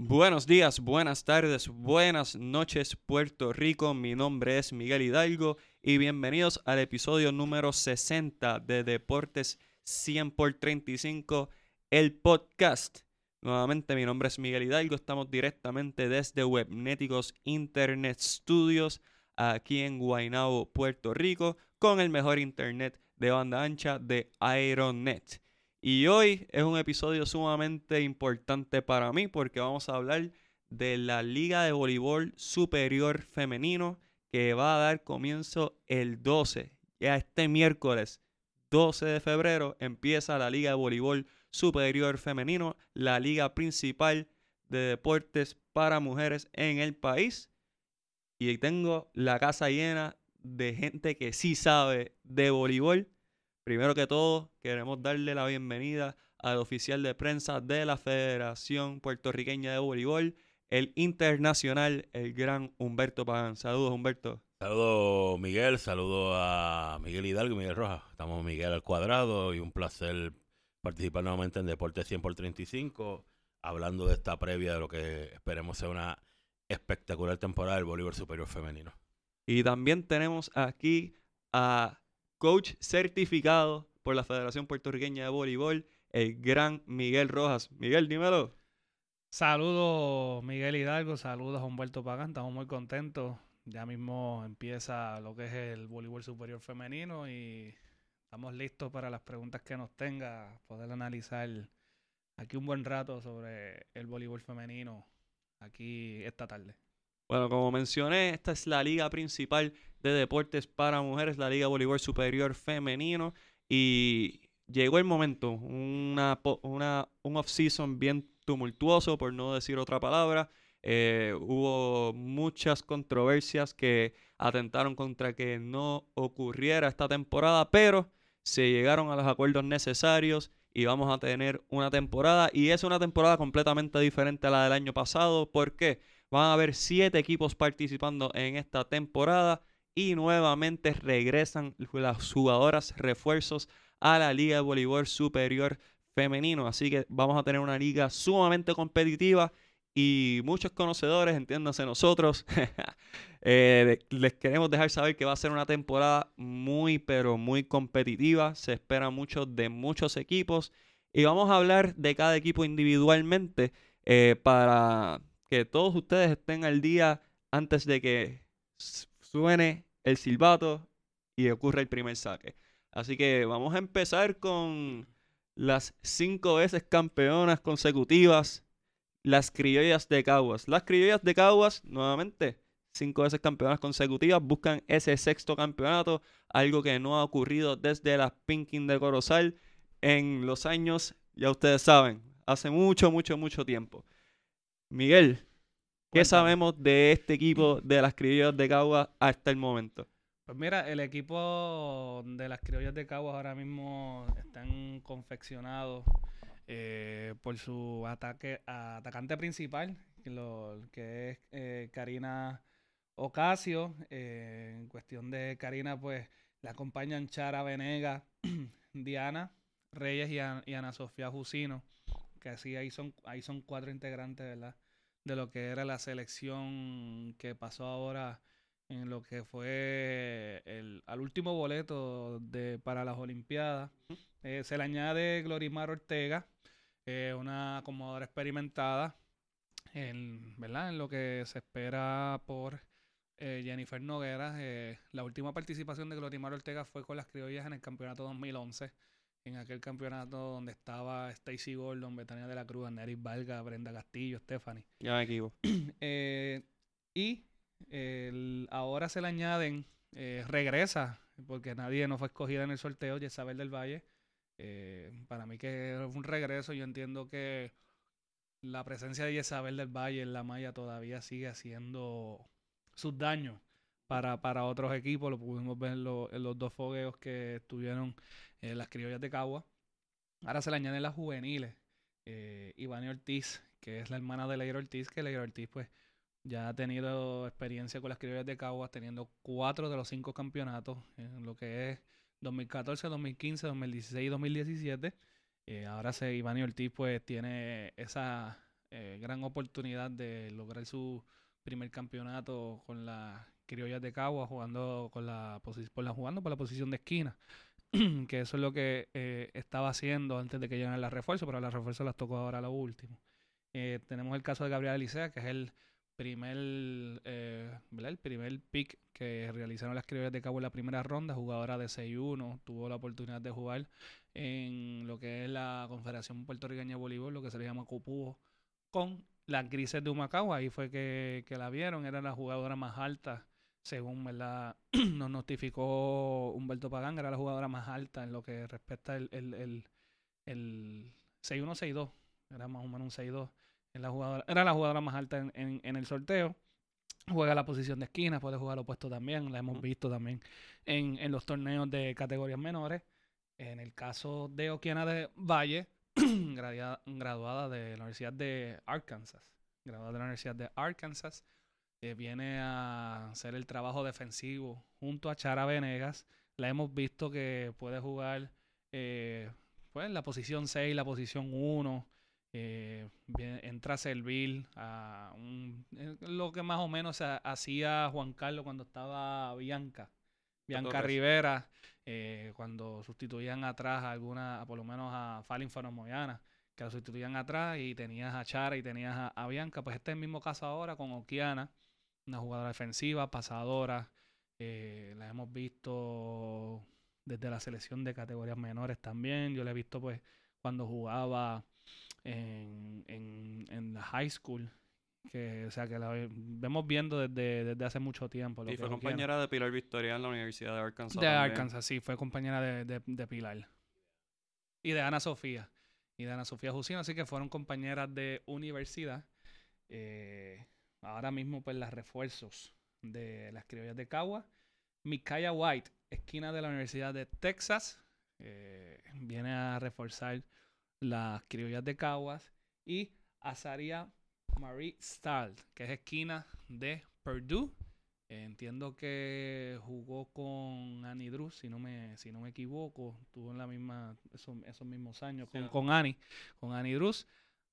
Buenos días, buenas tardes, buenas noches Puerto Rico. Mi nombre es Miguel Hidalgo y bienvenidos al episodio número 60 de Deportes 100 por 35, el podcast. Nuevamente mi nombre es Miguel Hidalgo, estamos directamente desde Webnéticos Internet Studios aquí en Guaynabo, Puerto Rico, con el mejor internet de banda ancha de Aeronet. Y hoy es un episodio sumamente importante para mí porque vamos a hablar de la Liga de Voleibol Superior Femenino que va a dar comienzo el 12. Ya este miércoles 12 de febrero empieza la Liga de Voleibol Superior Femenino, la liga principal de deportes para mujeres en el país. Y tengo la casa llena de gente que sí sabe de voleibol Primero que todo, queremos darle la bienvenida al oficial de prensa de la Federación Puertorriqueña de Voleibol, el internacional, el gran Humberto Pagán. Saludos, Humberto. Saludos, Miguel. Saludos a Miguel Hidalgo y Miguel Rojas. Estamos Miguel al cuadrado y un placer participar nuevamente en Deporte 100 por 35, hablando de esta previa de lo que esperemos sea una espectacular temporada del voleibol superior femenino. Y también tenemos aquí a coach certificado por la Federación Puertorriqueña de Voleibol, el gran Miguel Rojas. Miguel, dímelo. Saludos Miguel Hidalgo, saludos Humberto Pagán, estamos muy contentos. Ya mismo empieza lo que es el voleibol superior femenino y estamos listos para las preguntas que nos tenga, poder analizar aquí un buen rato sobre el voleibol femenino aquí esta tarde. Bueno, como mencioné, esta es la liga principal de deportes para mujeres, la Liga Voleibol Superior Femenino. Y llegó el momento, una, una, un off-season bien tumultuoso, por no decir otra palabra. Eh, hubo muchas controversias que atentaron contra que no ocurriera esta temporada, pero se llegaron a los acuerdos necesarios y vamos a tener una temporada. Y es una temporada completamente diferente a la del año pasado. ¿Por qué? Van a haber siete equipos participando en esta temporada y nuevamente regresan las jugadoras refuerzos a la Liga de Voleibol Superior Femenino. Así que vamos a tener una liga sumamente competitiva y muchos conocedores, entiéndanse nosotros, eh, les queremos dejar saber que va a ser una temporada muy, pero muy competitiva. Se espera mucho de muchos equipos y vamos a hablar de cada equipo individualmente eh, para que todos ustedes estén al día antes de que suene el silbato y ocurra el primer saque. Así que vamos a empezar con las cinco veces campeonas consecutivas, las criollas de Caguas. Las criollas de Caguas, nuevamente, cinco veces campeonas consecutivas, buscan ese sexto campeonato, algo que no ha ocurrido desde las Pinking de Corozal en los años, ya ustedes saben, hace mucho, mucho, mucho tiempo. Miguel, ¿qué sabemos de este equipo de las criollas de Caguas hasta el momento? Pues mira, el equipo de las criollas de Caguas ahora mismo están confeccionados eh, por su ataque atacante principal, que es eh, Karina Ocasio. Eh, en cuestión de Karina, pues la acompañan Chara Venega, Diana Reyes y, Ana Sofía Jusino que así ahí son, ahí son cuatro integrantes, ¿verdad? De lo que era la selección que pasó ahora en lo que fue el, al último boleto de, para las Olimpiadas. Eh, se le añade Glorimar Ortega, eh, una acomodadora experimentada, en, ¿verdad? En lo que se espera por eh, Jennifer Noguera. la última participación de Glorimar Ortega fue con las criollas en el campeonato 2011 en aquel campeonato donde estaba Stacy Gordon, Betania de la Cruz, Neris Valga, Brenda Castillo, Stephanie. Ya me equivoco. Eh, y ahora se le añaden, eh, regresa, porque nadie no fue escogida en el sorteo, Jezabel del Valle. Eh, para mí que es un regreso, yo entiendo que la presencia de Jezabel del Valle en la malla todavía sigue haciendo sus daños para, para otros equipos. Lo pudimos ver en, en los dos fogueos que estuvieron eh, las criollas de Cagua. Ahora se le añaden las juveniles. Eh, Ivani Ortiz, que es la hermana de Leira Ortiz, que Leira Ortiz pues ya ha tenido experiencia con las criollas de Caguas, teniendo cuatro de los cinco campeonatos en lo que es 2014, 2015, 2016 y 2017. ahora se, Ivani Ortiz pues tiene esa, eh, gran oportunidad de lograr su primer campeonato con las criollas de Cagua jugando con la, jugando por la posición de esquina que eso es lo que eh, estaba haciendo antes de que llegaran las refuerzos pero las refuerzos las tocó ahora lo último eh, tenemos el caso de Gabriel Alicea que es el primer el primer pick que realizaron las criollas de Cagua en la primera ronda jugadora de 6-1 tuvo la oportunidad de jugar en lo que es la Confederación Puertorriqueña de Voleibol lo que se le llama Copujo con las grises de Humacao. Ahí fue que, la vieron. Era la jugadora más alta, según nos notificó Humberto Pagán. Era la jugadora más alta en lo que respecta el, el, el, el 6-1-6-2. Era más o menos un 6-2. La jugadora, era la jugadora más alta en, en, el sorteo. Juega la posición de esquina, puede jugar opuesto también. La hemos visto también en, en los torneos de categorías menores. En el caso de Oquiana de Valle, graduada de la Universidad de Arkansas. Graduada de la Universidad de Arkansas. Eh, viene a hacer el trabajo defensivo junto a Chara Venegas. La hemos visto que puede jugar eh, pues, la posición 6, la posición 1. Eh, entra a servir a lo que más o menos hacía Juan Carlos cuando estaba Bianca. Bianca Rivera eh, cuando sustituían atrás a alguna, por lo menos a Falin Moyana, que la sustituían atrás y tenías a Chara y tenías a, Bianca, pues este es el mismo caso ahora con Okiana, una jugadora defensiva, pasadora, eh, la hemos visto desde la selección de categorías menores también, yo la he visto pues cuando jugaba en, en, en la high school, que o sea que la vemos viendo desde, desde hace mucho tiempo. y fue compañera de Pilar Victoria en la Universidad de Arkansas. De Arkansas, sí, fue compañera de, de, Pilar. Y de Ana Sofía. Y de Ana Sofía Jusino, así que fueron compañeras de universidad. Eh, ahora mismo, pues, las refuerzos de las criollas de Cagua. Mikaya White, esquina de la Universidad de Texas, eh, viene a reforzar las criollas de Caguas. Y Azaria Marie Stahl, que es esquina de Purdue. entiendo que jugó con Annie Drews, si no me, si no me equivoco. Tuvo en la misma, esos, esos mismos años con, con Annie, con Annie Drews.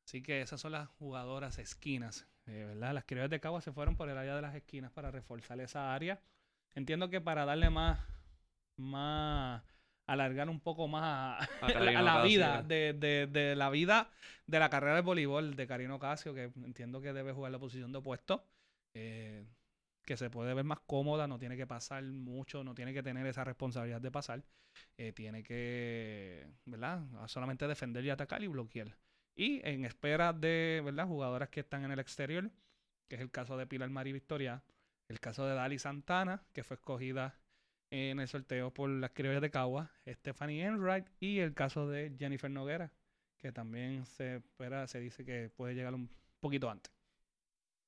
Así que esas son las jugadoras esquinas, eh, ¿verdad? Las criollas de Cagua se fueron por el área de las esquinas para reforzar esa área. Entiendo que para darle más, más alargar un poco más a, la vida de, de, de, la vida de la carrera de voleibol de Karino Casio, que entiendo que debe jugar la posición de opuesto, eh, que se puede ver más cómoda, no tiene que pasar mucho, no tiene que tener esa responsabilidad de pasar, eh, tiene que, ¿verdad? Solamente defender y atacar y bloquear. Y en espera de, ¿verdad? Jugadoras que están en el exterior, que es el caso de Pilar Mari Victoria, el caso de Dali Santana, que fue escogida en el sorteo por las criollas de Cagua, Stephanie Enright y el caso de Jennifer Noguera, que también se espera, se dice que puede llegar un poquito antes.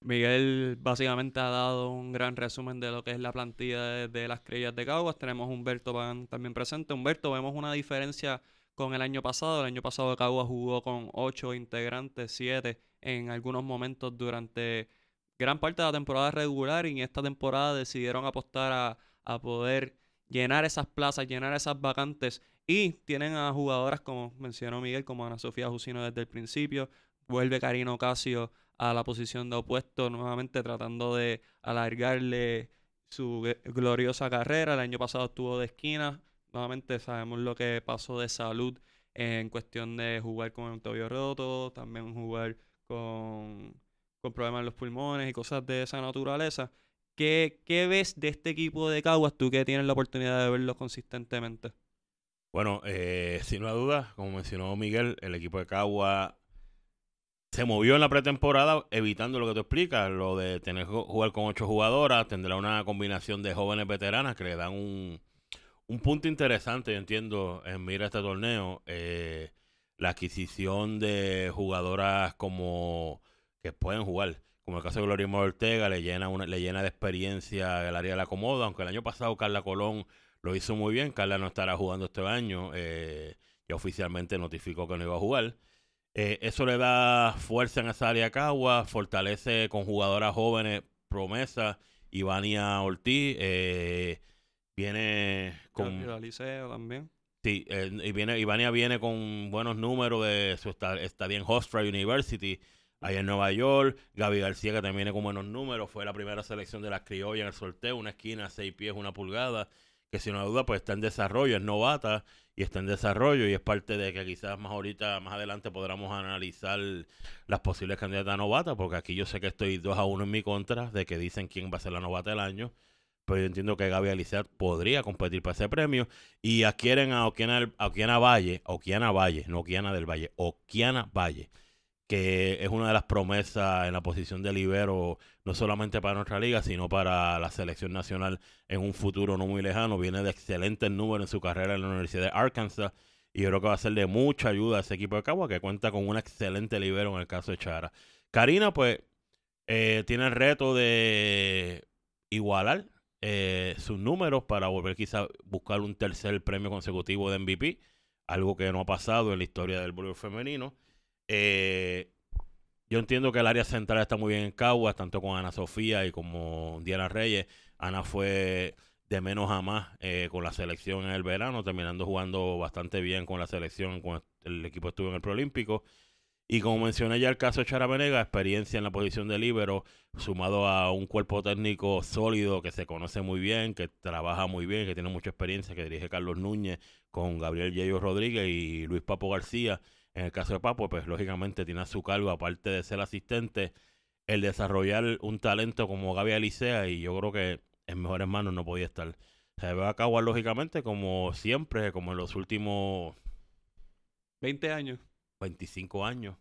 Miguel básicamente ha dado un gran resumen de lo que es la plantilla de, las criollas de Caguas. Tenemos a Humberto también presente. Humberto, vemos una diferencia con el año pasado. El año pasado Caguas jugó con ocho integrantes, siete en algunos momentos durante gran parte de la temporada regular y en esta temporada decidieron apostar a, a poder llenar esas plazas, llenar esas vacantes. Y tienen a jugadoras como mencionó Miguel, como Ana Sofía Jusino desde el principio. Vuelve Karino Casio a la posición de opuesto, nuevamente tratando de alargarle su gloriosa carrera. El año pasado estuvo de esquina. Nuevamente sabemos lo que pasó de salud en cuestión de jugar con el tobillo roto, también jugar con, con problemas en los pulmones y cosas de esa naturaleza. ¿Qué, ves de este equipo de Caguas tú que tienes la oportunidad de verlo consistentemente? Bueno, eh, sin una duda, como mencionó Miguel, el equipo de Caguas se movió en la pretemporada evitando lo que tú explicas, lo de tener jugar con ocho jugadoras, tendrá una combinación de jóvenes veteranas que le dan un, punto interesante, yo entiendo, en mira este torneo, eh, la adquisición de jugadoras como que pueden jugar como el caso de Gloria Ortega, le llena, una, le llena de experiencia el área de la Comoda, aunque el año pasado Carla Colón lo hizo muy bien, Carla no estará jugando este año, eh, ya oficialmente notificó que no iba a jugar. Eh, eso le da fuerza en esa área Cagua, fortalece con jugadoras jóvenes, promesa, Ivania Ortiz, viene con... también. Sí, y viene, Ivania viene con buenos números de su estadía en Hofstra University, ahí en Nueva York. Gaby García, que también viene con buenos números, fue la primera selección de las criollas en el sorteo, una esquina, seis pies, una pulgada, que sin duda pues está en desarrollo, es novata y está en desarrollo y es parte de que quizás más ahorita, más adelante podamos analizar las posibles candidatas a novata, porque aquí yo sé que estoy 2 a 1 en mi contra de que dicen quién va a ser la novata del año, pero yo entiendo que Gaby Alicia podría competir para ese premio y adquieren a Okiana, a Okiana Valle, Okiana Valle, no Okiana del Valle, Okiana Valle que es una de las promesas en la posición de libero, no solamente para nuestra liga, sino para la selección nacional en un futuro no muy lejano. Viene de excelentes números en su carrera en la Universidad de Arkansas y yo creo que va a ser de mucha ayuda a ese equipo de Cagua, que cuenta con un excelente libero en el caso de Chara. Karina, pues, eh, tiene el reto de igualar eh, sus números para volver quizá buscar un tercer premio consecutivo de MVP, algo que no ha pasado en la historia del voleibol femenino. Eh, yo entiendo que el área central está muy bien en Caguas, tanto con Ana Sofía y como Diana Reyes. Ana fue de menos a más eh, con la selección en el verano, terminando jugando bastante bien con la selección cuando el equipo estuvo en el Proolímpico. Y como mencioné ya el caso de Chara experiencia en la posición de líbero, sumado a un cuerpo técnico sólido que se conoce muy bien, que trabaja muy bien, que tiene mucha experiencia, que dirige Carlos Núñez con Gabriel Yello Rodríguez y Luis Papo García en el caso de Papo, pues lógicamente tiene a su cargo, aparte de ser asistente, el desarrollar un talento como Gaby Alicea y yo creo que en mejores manos no podía estar. Se ve a cabo lógicamente como siempre, como en los últimos 20 años. 25 años,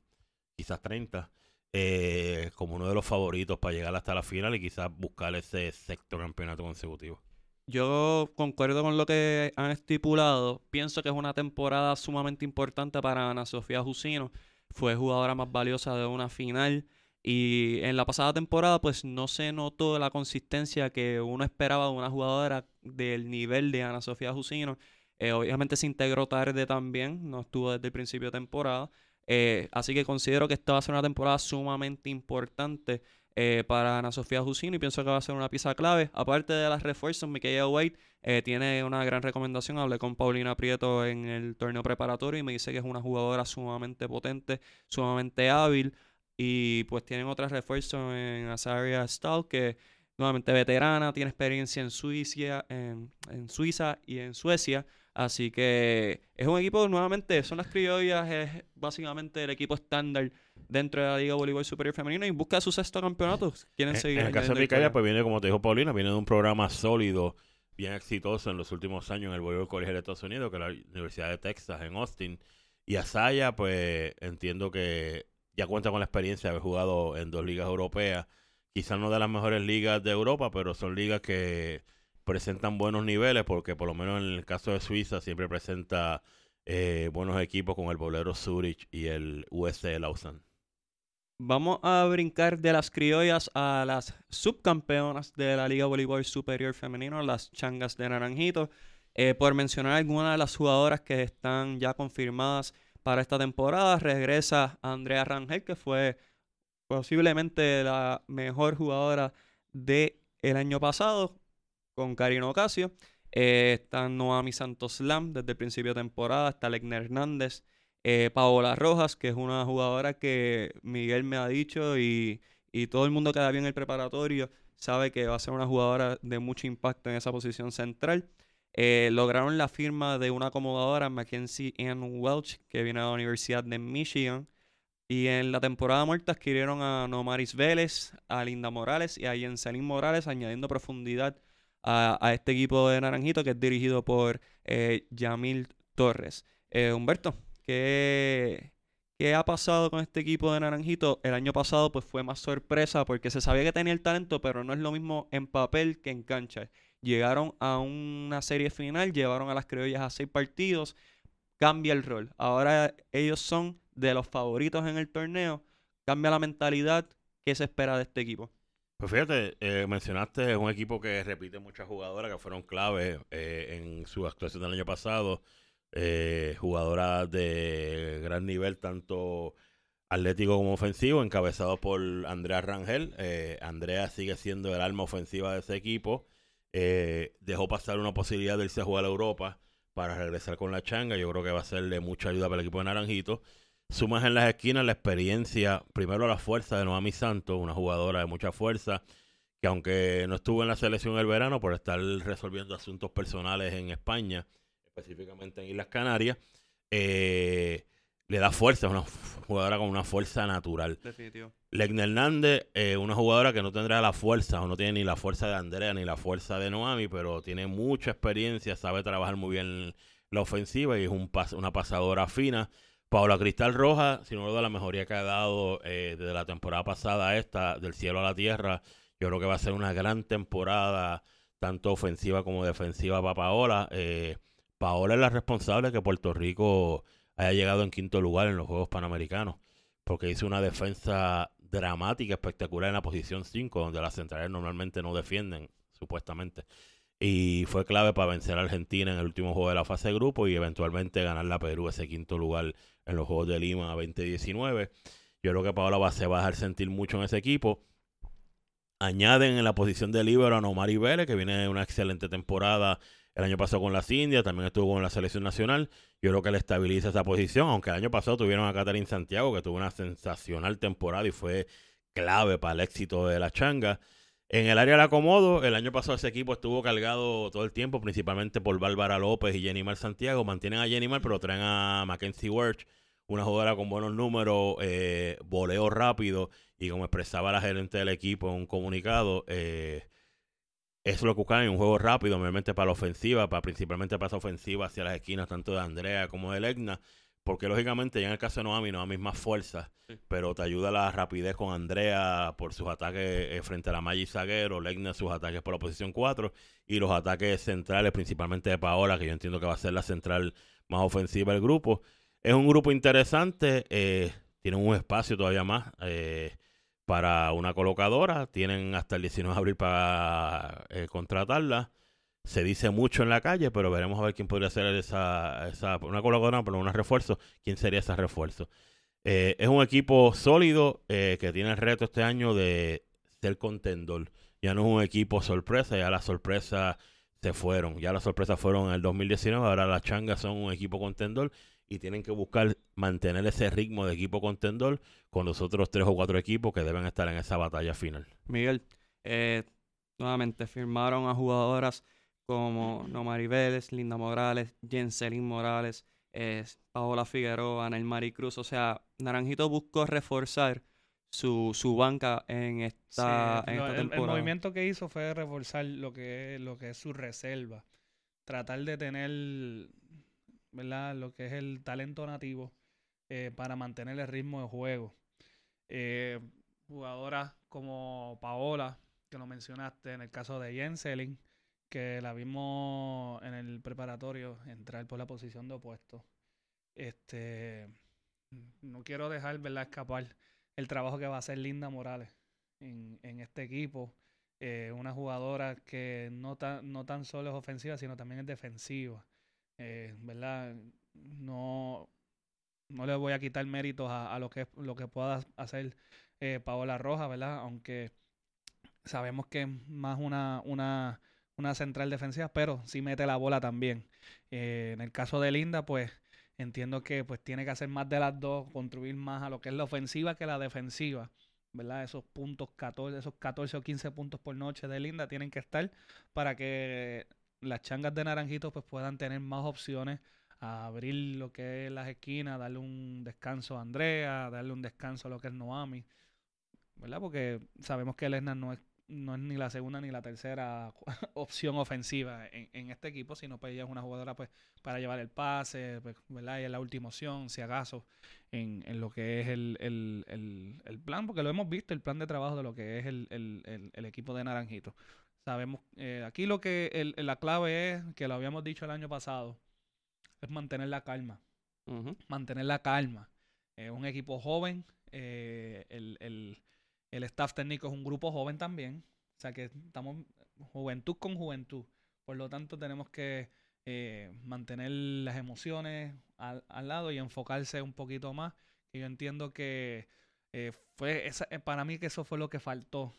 quizás 30, eh, como uno de los favoritos para llegar hasta la final y quizás buscar ese sexto campeonato consecutivo. Yo concuerdo con lo que han estipulado. Pienso que es una temporada sumamente importante para Ana Sofía Jusino. Fue jugadora más valiosa de una final. Y en la pasada temporada, pues no se notó la consistencia que uno esperaba de una jugadora del nivel de Ana Sofía Jusino. Eh, obviamente se integró tarde también, no estuvo desde el principio de temporada. Eh, así que considero que esta va a ser una temporada sumamente importante eh, para Ana Sofía Jusino y pienso que va a ser una pieza clave. Aparte de las refuerzos, Michaela Wade eh, tiene una gran recomendación. Hablé con Paulina Prieto en el torneo preparatorio y me dice que es una jugadora sumamente potente, sumamente hábil. Y pues tienen otras refuerzos en Azaria Stahl que nuevamente veterana, tiene experiencia en Suiza, en Suiza y en Suecia. Así que es un equipo, nuevamente, son las criollas, es básicamente el equipo estándar dentro de la Liga Voleibol Superior Femenino y busca su sexto campeonato. Quieren seguir. En el caso de Micaela, pues viene, como te dijo Paulina, viene de un programa sólido, bien exitoso en los últimos años en el voleibol colegial de Estados Unidos, que es la Universidad de Texas, en Austin. Y Asaya, pues entiendo que ya cuenta con la experiencia de haber jugado en dos ligas europeas. Quizás no de las mejores ligas de Europa, pero son ligas que presentan buenos niveles porque por lo menos en el caso de Suiza siempre presenta eh, buenos equipos con el bolero Zurich y el USC Lausanne. Vamos a brincar de las criollas a las subcampeonas de la Liga Voleibol Superior Femenino, las Changas de Naranjito. Eh, por mencionar algunas de las jugadoras que están ya confirmadas para esta temporada, regresa Andrea Rangel, que fue posiblemente la mejor jugadora del el año pasado, con Karina Ocasio. Eh, está Noami Santos Lam desde el principio de temporada. Está Legner Hernández. Eh, Paola Rojas, que es una jugadora que Miguel me ha dicho y, todo el mundo que da bien el preparatorio sabe que va a ser una jugadora de mucho impacto en esa posición central. Eh, lograron la firma de una acomodadora, Mackenzie Ann Welch, que viene a la Universidad de Michigan. Y en la temporada muerta adquirieron a Nomaris Vélez, a Linda Morales y a Jenselin Morales, añadiendo profundidad a, este equipo de Naranjito que es dirigido por eh, Yamil Torres. Eh, Humberto, ¿qué, ¿qué ha pasado con este equipo de Naranjito? El año pasado pues fue más sorpresa porque se sabía que tenía el talento, pero no es lo mismo en papel que en cancha. Llegaron a una serie final, llevaron a las criollas a seis partidos, cambia el rol. Ahora ellos son de los favoritos en el torneo, cambia la mentalidad. ¿Qué se espera de este equipo? Pues fíjate, eh, mencionaste un equipo que repite muchas jugadoras que fueron clave eh, en su actuación del año pasado. Eh, jugadoras de gran nivel, tanto atlético como ofensivo, encabezado por Andrea Rangel. Eh, Andrea sigue siendo el alma ofensiva de ese equipo. dejó pasar una posibilidad de irse a jugar a Europa para regresar con la changa. Yo creo que va a ser de mucha ayuda para el equipo de Naranjito. Sumas en las esquinas la experiencia, primero la fuerza de Noami Santos, una jugadora de mucha fuerza, que aunque no estuvo en la selección el verano por estar resolviendo asuntos personales en España, específicamente en Islas Canarias, eh, le da fuerza, es una jugadora con una fuerza natural. Definitivo. Legna Hernández, eh, una jugadora que no tendrá la fuerza, o no tiene ni la fuerza de Andrea ni la fuerza de Noami, pero tiene mucha experiencia, sabe trabajar muy bien la ofensiva y es un una pasadora fina. Paula Cristal Roja, sin duda la mejoría que ha dado eh, desde la temporada pasada a esta, del cielo a la tierra, yo creo que va a ser una gran temporada, tanto ofensiva como defensiva para Paola. Eh, Paola es la responsable de que Puerto Rico haya llegado en quinto lugar en los Juegos Panamericanos, porque hizo una defensa dramática, espectacular en la posición 5, donde las centrales normalmente no defienden, supuestamente. Y fue clave para vencer a Argentina en el último juego de la fase de grupo y eventualmente ganar la Perú ese quinto lugar en los Juegos de Lima 2019. Yo creo que Paola se va a dejar sentir mucho en ese equipo. Añaden en la posición de libero a Nomari Vélez, que viene de una excelente temporada el año pasado con las Indias, también estuvo con la selección nacional. Yo creo que le estabiliza esa posición, aunque el año pasado tuvieron a Catherine Santiago, que tuvo una sensacional temporada y fue clave para el éxito de la changa. En el área del acomodo, el año pasado ese equipo estuvo cargado todo el tiempo, principalmente por Bárbara López y Jenny Mar Santiago. Mantienen a Jenny Mar, pero traen a Mackenzie Wirch, una jugadora con buenos números, eh, voleo rápido, y como expresaba la gerente del equipo en un comunicado, eh, es lo que buscan en un juego rápido, obviamente para la ofensiva, para principalmente para esa ofensiva hacia las esquinas, tanto de Andrea como de Legna, porque lógicamente ya en el caso de Noami, Noami es más fuerza, pero te ayuda la rapidez con Andrea por sus ataques eh, frente a la Maggi Zaguero, Legna sus ataques por la posición 4 y los ataques centrales, principalmente de Paola, que yo entiendo que va a ser la central más ofensiva del grupo. Es un grupo interesante, eh, tienen un espacio todavía más. Eh, para una colocadora. Tienen hasta el 19 de abril para eh, contratarla. Se dice mucho en la calle, pero veremos a ver quién podría ser esa, esa una colocadora, pero un refuerzo. ¿Quién sería ese refuerzo? Es un equipo sólido que tiene el reto este año de ser contendor. Ya no es un equipo sorpresa, ya las sorpresas se fueron. Ya las sorpresas fueron en el 2019, ahora las changas son un equipo contendor y tienen que buscar mantener ese ritmo de equipo contendor con los otros tres o cuatro equipos que deben estar en esa batalla final. Miguel, eh, nuevamente firmaron a jugadoras como Nomari Vélez, Linda Morales, Jenselin Morales, eh, Paola Figueroa, Mari Cruz. O sea, Naranjito buscó reforzar su, su banca en esta, temporada. El, movimiento que hizo fue reforzar lo que, lo que es su reserva. Tratar de tener ¿verdad? Lo que es el talento nativo eh, para mantener el ritmo de juego. Eh, jugadoras como Paola, que lo mencionaste, en el caso de Jenselin, que la vimos en el preparatorio entrar por la posición de opuesto. Este, no quiero dejar ¿verdad? escapar el trabajo que va a hacer Linda Morales en, en este equipo. Eh, una jugadora que no, tan no tan solo es ofensiva, sino también es defensiva. Eh, ¿verdad? No, no le voy a quitar méritos a, lo que lo que pueda hacer eh, Paola Roja, ¿verdad? Aunque sabemos que es más una, una, una central defensiva, pero sí mete la bola también. Eh, en el caso de Linda, pues entiendo que pues tiene que hacer más de las dos, contribuir más a lo que es la ofensiva que la defensiva. ¿verdad? Esos puntos 14, esos 14 o 15 puntos por noche de Linda tienen que estar para que las changas de naranjitos pues puedan tener más opciones a abrir lo que es las esquinas, darle un descanso a Andrea, darle un descanso a lo que es Noami, ¿verdad? Porque sabemos que Lesnar no es, no es ni la segunda ni la tercera opción ofensiva en, este equipo, sino pues ella es una jugadora pues para llevar el pase, pues, ¿verdad? Y es la última opción, si acaso, en, en lo que es el, el, el, el, plan, porque lo hemos visto, el plan de trabajo de lo que es el equipo de Naranjito. Sabemos, eh, aquí lo que el, la clave es, que lo habíamos dicho el año pasado, es mantener la calma. Mantener la calma. Es un equipo joven, eh, el, el, el, staff técnico es un grupo joven también. O sea que estamos juventud con juventud. Por lo tanto, tenemos que eh, mantener las emociones al, al, lado y enfocarse un poquito más. Y yo entiendo que fue esa, para mí que eso fue lo que faltó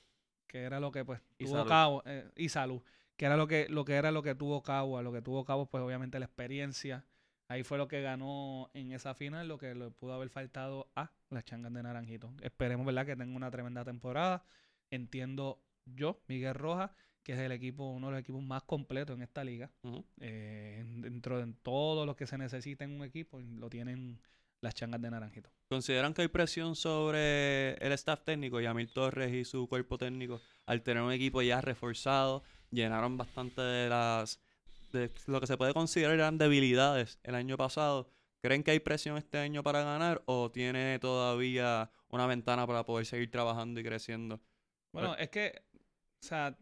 que era lo que pues y tuvo cabo eh, y salud que era lo que lo que era lo que tuvo cabo lo que tuvo cabo pues obviamente la experiencia Ahí fue lo que ganó en esa final, lo que le pudo haber faltado a las changas de Naranjito. Esperemos, ¿verdad?, que tenga una tremenda temporada. Entiendo yo, Miguel Rojas, que es el equipo, uno de los equipos más completos en esta liga. Eh, dentro de todo lo que se necesita en un equipo, lo tienen las changas de Naranjito. ¿Consideran que hay presión sobre el staff técnico, Yamil Torres y su cuerpo técnico, al tener un equipo ya reforzado? Llenaron bastante de las de lo que se puede considerar eran debilidades el año pasado. ¿Creen que hay presión este año para ganar o tiene todavía una ventana para poder seguir trabajando y creciendo? Bueno, es que, o sea,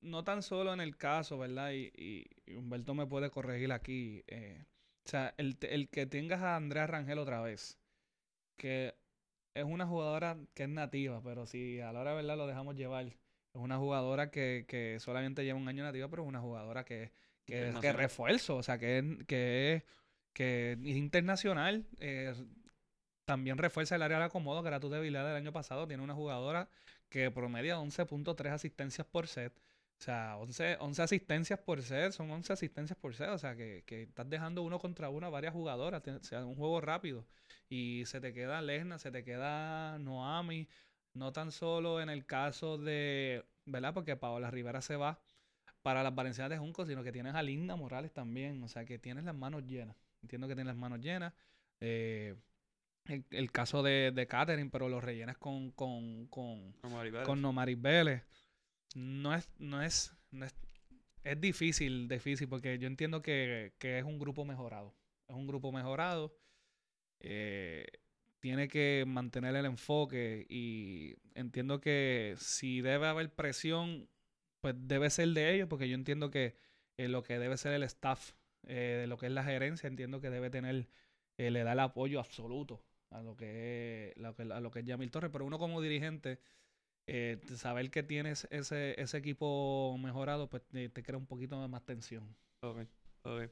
no tan solo en el caso, ¿verdad? Y, Humberto me puede corregir aquí. Eh, o sea, el, el, que tengas a Andrea Rangel otra vez, que es una jugadora que es nativa, pero si a la hora de verdad lo dejamos llevar, es una jugadora que, que solamente lleva un año nativa, pero es una jugadora que, que, que refuerzo, o sea, que, que, que es internacional. Eh, también refuerza el área de acomodo, que era tu debilidad del año pasado. Tiene una jugadora que promedia 11.3 asistencias por set. O sea, 11, 11 asistencias por set, son 11 asistencias por set. O sea, que, que estás dejando uno contra uno a varias jugadoras. O sea, un juego rápido. Y se te queda Lesna, se te queda Noami. No tan solo en el caso de, ¿verdad? Porque Paola Rivera se va para las Valencianas de Junco, sino que tienes a Linda Morales también. O sea, que tienes las manos llenas. Entiendo que tienes las manos llenas. Eh, el, caso de, de Catherine, pero lo rellenas con, con, con. No es, no es, no es, es difícil, difícil, porque yo entiendo que, que es un grupo mejorado. Es un grupo mejorado. Eh, tiene que mantener el enfoque y entiendo que si debe haber presión, pues debe ser de ellos, porque yo entiendo que eh, lo que debe ser el staff, eh, de lo que es la gerencia, entiendo que debe tener, le da el apoyo absoluto a lo que es, lo que, a lo que es Yamil Torres, pero uno como dirigente, eh, saber que tienes ese, ese equipo mejorado, pues te, crea un poquito de más tensión. Ok, ok.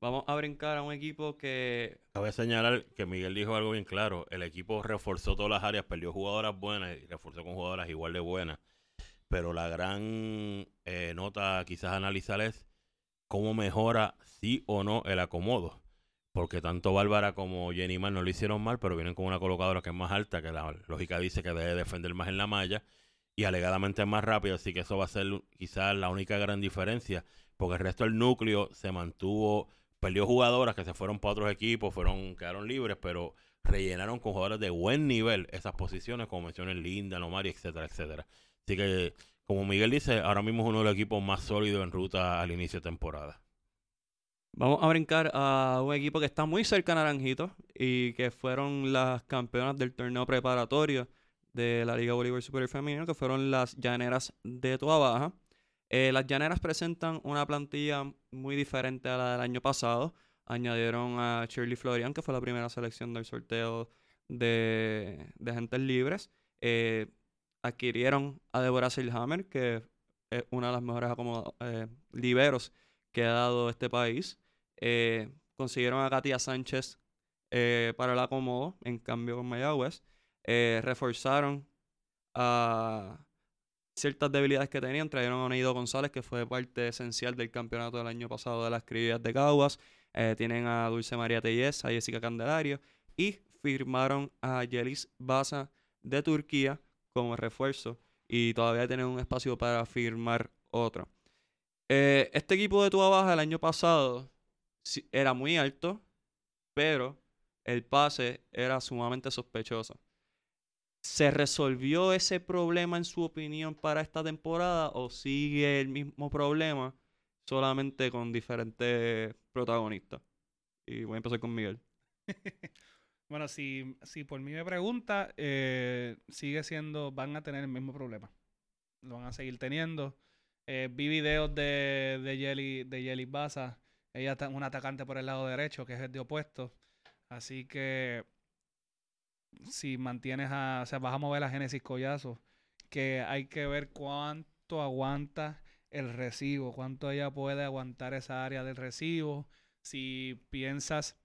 Vamos a brincar a un equipo que... Cabe señalar que Miguel dijo algo bien claro. El equipo reforzó todas las áreas, perdió jugadoras buenas y reforzó con jugadoras igual de buenas. Pero la gran eh, nota quizás analizar es cómo mejora sí o no el acomodo porque tanto Bárbara como Jenny Mal no lo hicieron mal, pero vienen con una colocadora que es más alta, que la lógica dice que debe defender más en la malla y alegadamente es más rápido, así que eso va a ser quizás la única gran diferencia, porque el resto del núcleo se mantuvo, perdió jugadoras que se fueron para otros equipos, fueron quedaron libres, pero rellenaron con jugadores de buen nivel esas posiciones, como mencioné Linda, Lomari, etcétera, etcétera. Así que, como Miguel dice, ahora mismo es uno de los equipos más sólidos en ruta al inicio de temporada. Vamos a brincar a un equipo que está muy cerca a Naranjito y que fueron las campeonas del torneo preparatorio de la Liga Bolívar Superior Femenino, que fueron las Llaneras de Toa Baja. Eh, las Llaneras presentan una plantilla muy diferente a la del año pasado. Añadieron a Shirley Florian, que fue la primera selección del sorteo de, de agentes libres. Eh, adquirieron a Deborah Silhammer, que es una de las mejores eh, liberos que ha dado este país. Eh, consiguieron a Katia Sánchez eh, para el acomodo, en cambio con Mayagüez. Eh, reforzaron a ciertas debilidades que tenían. Trajeron a Oneido González, que fue parte esencial del campeonato del año pasado de las criollas de Caguas. tienen a Dulce María Tellez, a Jessica Candelario. Y firmaron a Yelis Baza de Turquía como refuerzo. Y todavía tienen un espacio para firmar otro. este equipo de Tua Baja el año pasado era muy alto, pero el pase era sumamente sospechoso. ¿Se resolvió ese problema en su opinión para esta temporada o sigue el mismo problema solamente con diferentes protagonistas? Y voy a empezar con Miguel. bueno, si, si por mí me pregunta, eh, sigue siendo, van a tener el mismo problema. Lo van a seguir teniendo. Eh, vi videos de, de Jelly, de Jelly Baza ella es un atacante por el lado derecho, que es el de opuesto. Así que si mantienes a. O sea, vas a mover a Génesis Collazo, que hay que ver cuánto aguanta el recibo, cuánto ella puede aguantar esa área del recibo. Si piensas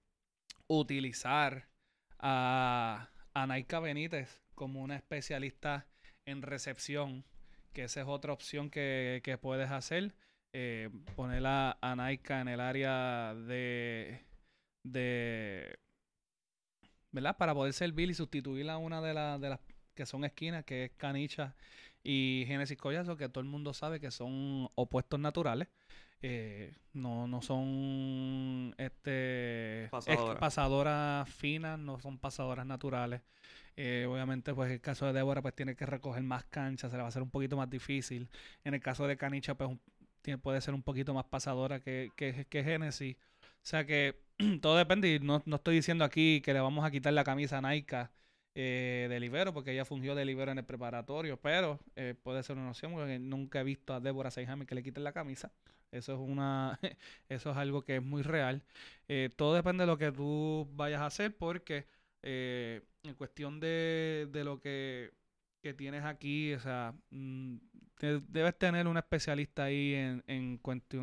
utilizar a, a Naika Benítez como una especialista en recepción, que esa es otra opción que, que puedes hacer eh, poner a, Naika en el área de, de ¿verdad? Para poder servir y sustituir a una de, las de las que son esquinas, que es Canicha y Génesis Collazo, que todo el mundo sabe que son opuestos naturales. Eh, no, no son este pasadoras finas, no son pasadoras naturales. Eh, obviamente, pues el caso de Débora, pues tiene que recoger más cancha, se le va a hacer un poquito más difícil. En el caso de Canicha, pues puede ser un poquito más pasadora que, que, que Génesis. O sea que todo depende. Y no, no, estoy diciendo aquí que le vamos a quitar la camisa a Naika eh, de libero, porque ella fungió de libero en el preparatorio, pero eh, puede ser una opción, porque nunca he visto a Débora Seijame que le quiten la camisa. Eso es una eso es algo que es muy real. Eh, todo depende de lo que tú vayas a hacer, porque eh, en cuestión de, de lo que, que, tienes aquí, o sea, mm, debes tener un especialista ahí en, en,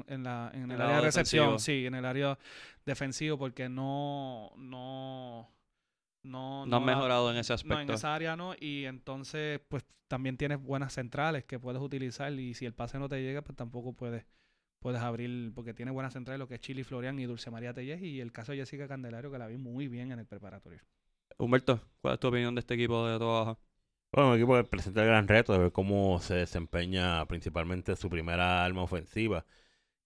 en, la, en el, área de recepción, sí, en el área defensivo, porque no, no, no, no, mejorado en ese aspecto. No, en esa área no, y entonces, pues también tienes buenas centrales que puedes utilizar, y si el pase no te llega, pues tampoco puedes puedes abrir, porque tiene buenas centrales, lo que es Chili Florian y Dulce María Tellez, y el caso de Jessica Candelario, que la vi muy bien en el preparatorio. Humberto, ¿cuál es tu opinión de este equipo de Toda Bueno, un equipo presenta el gran reto de ver cómo se desempeña principalmente su primera arma ofensiva,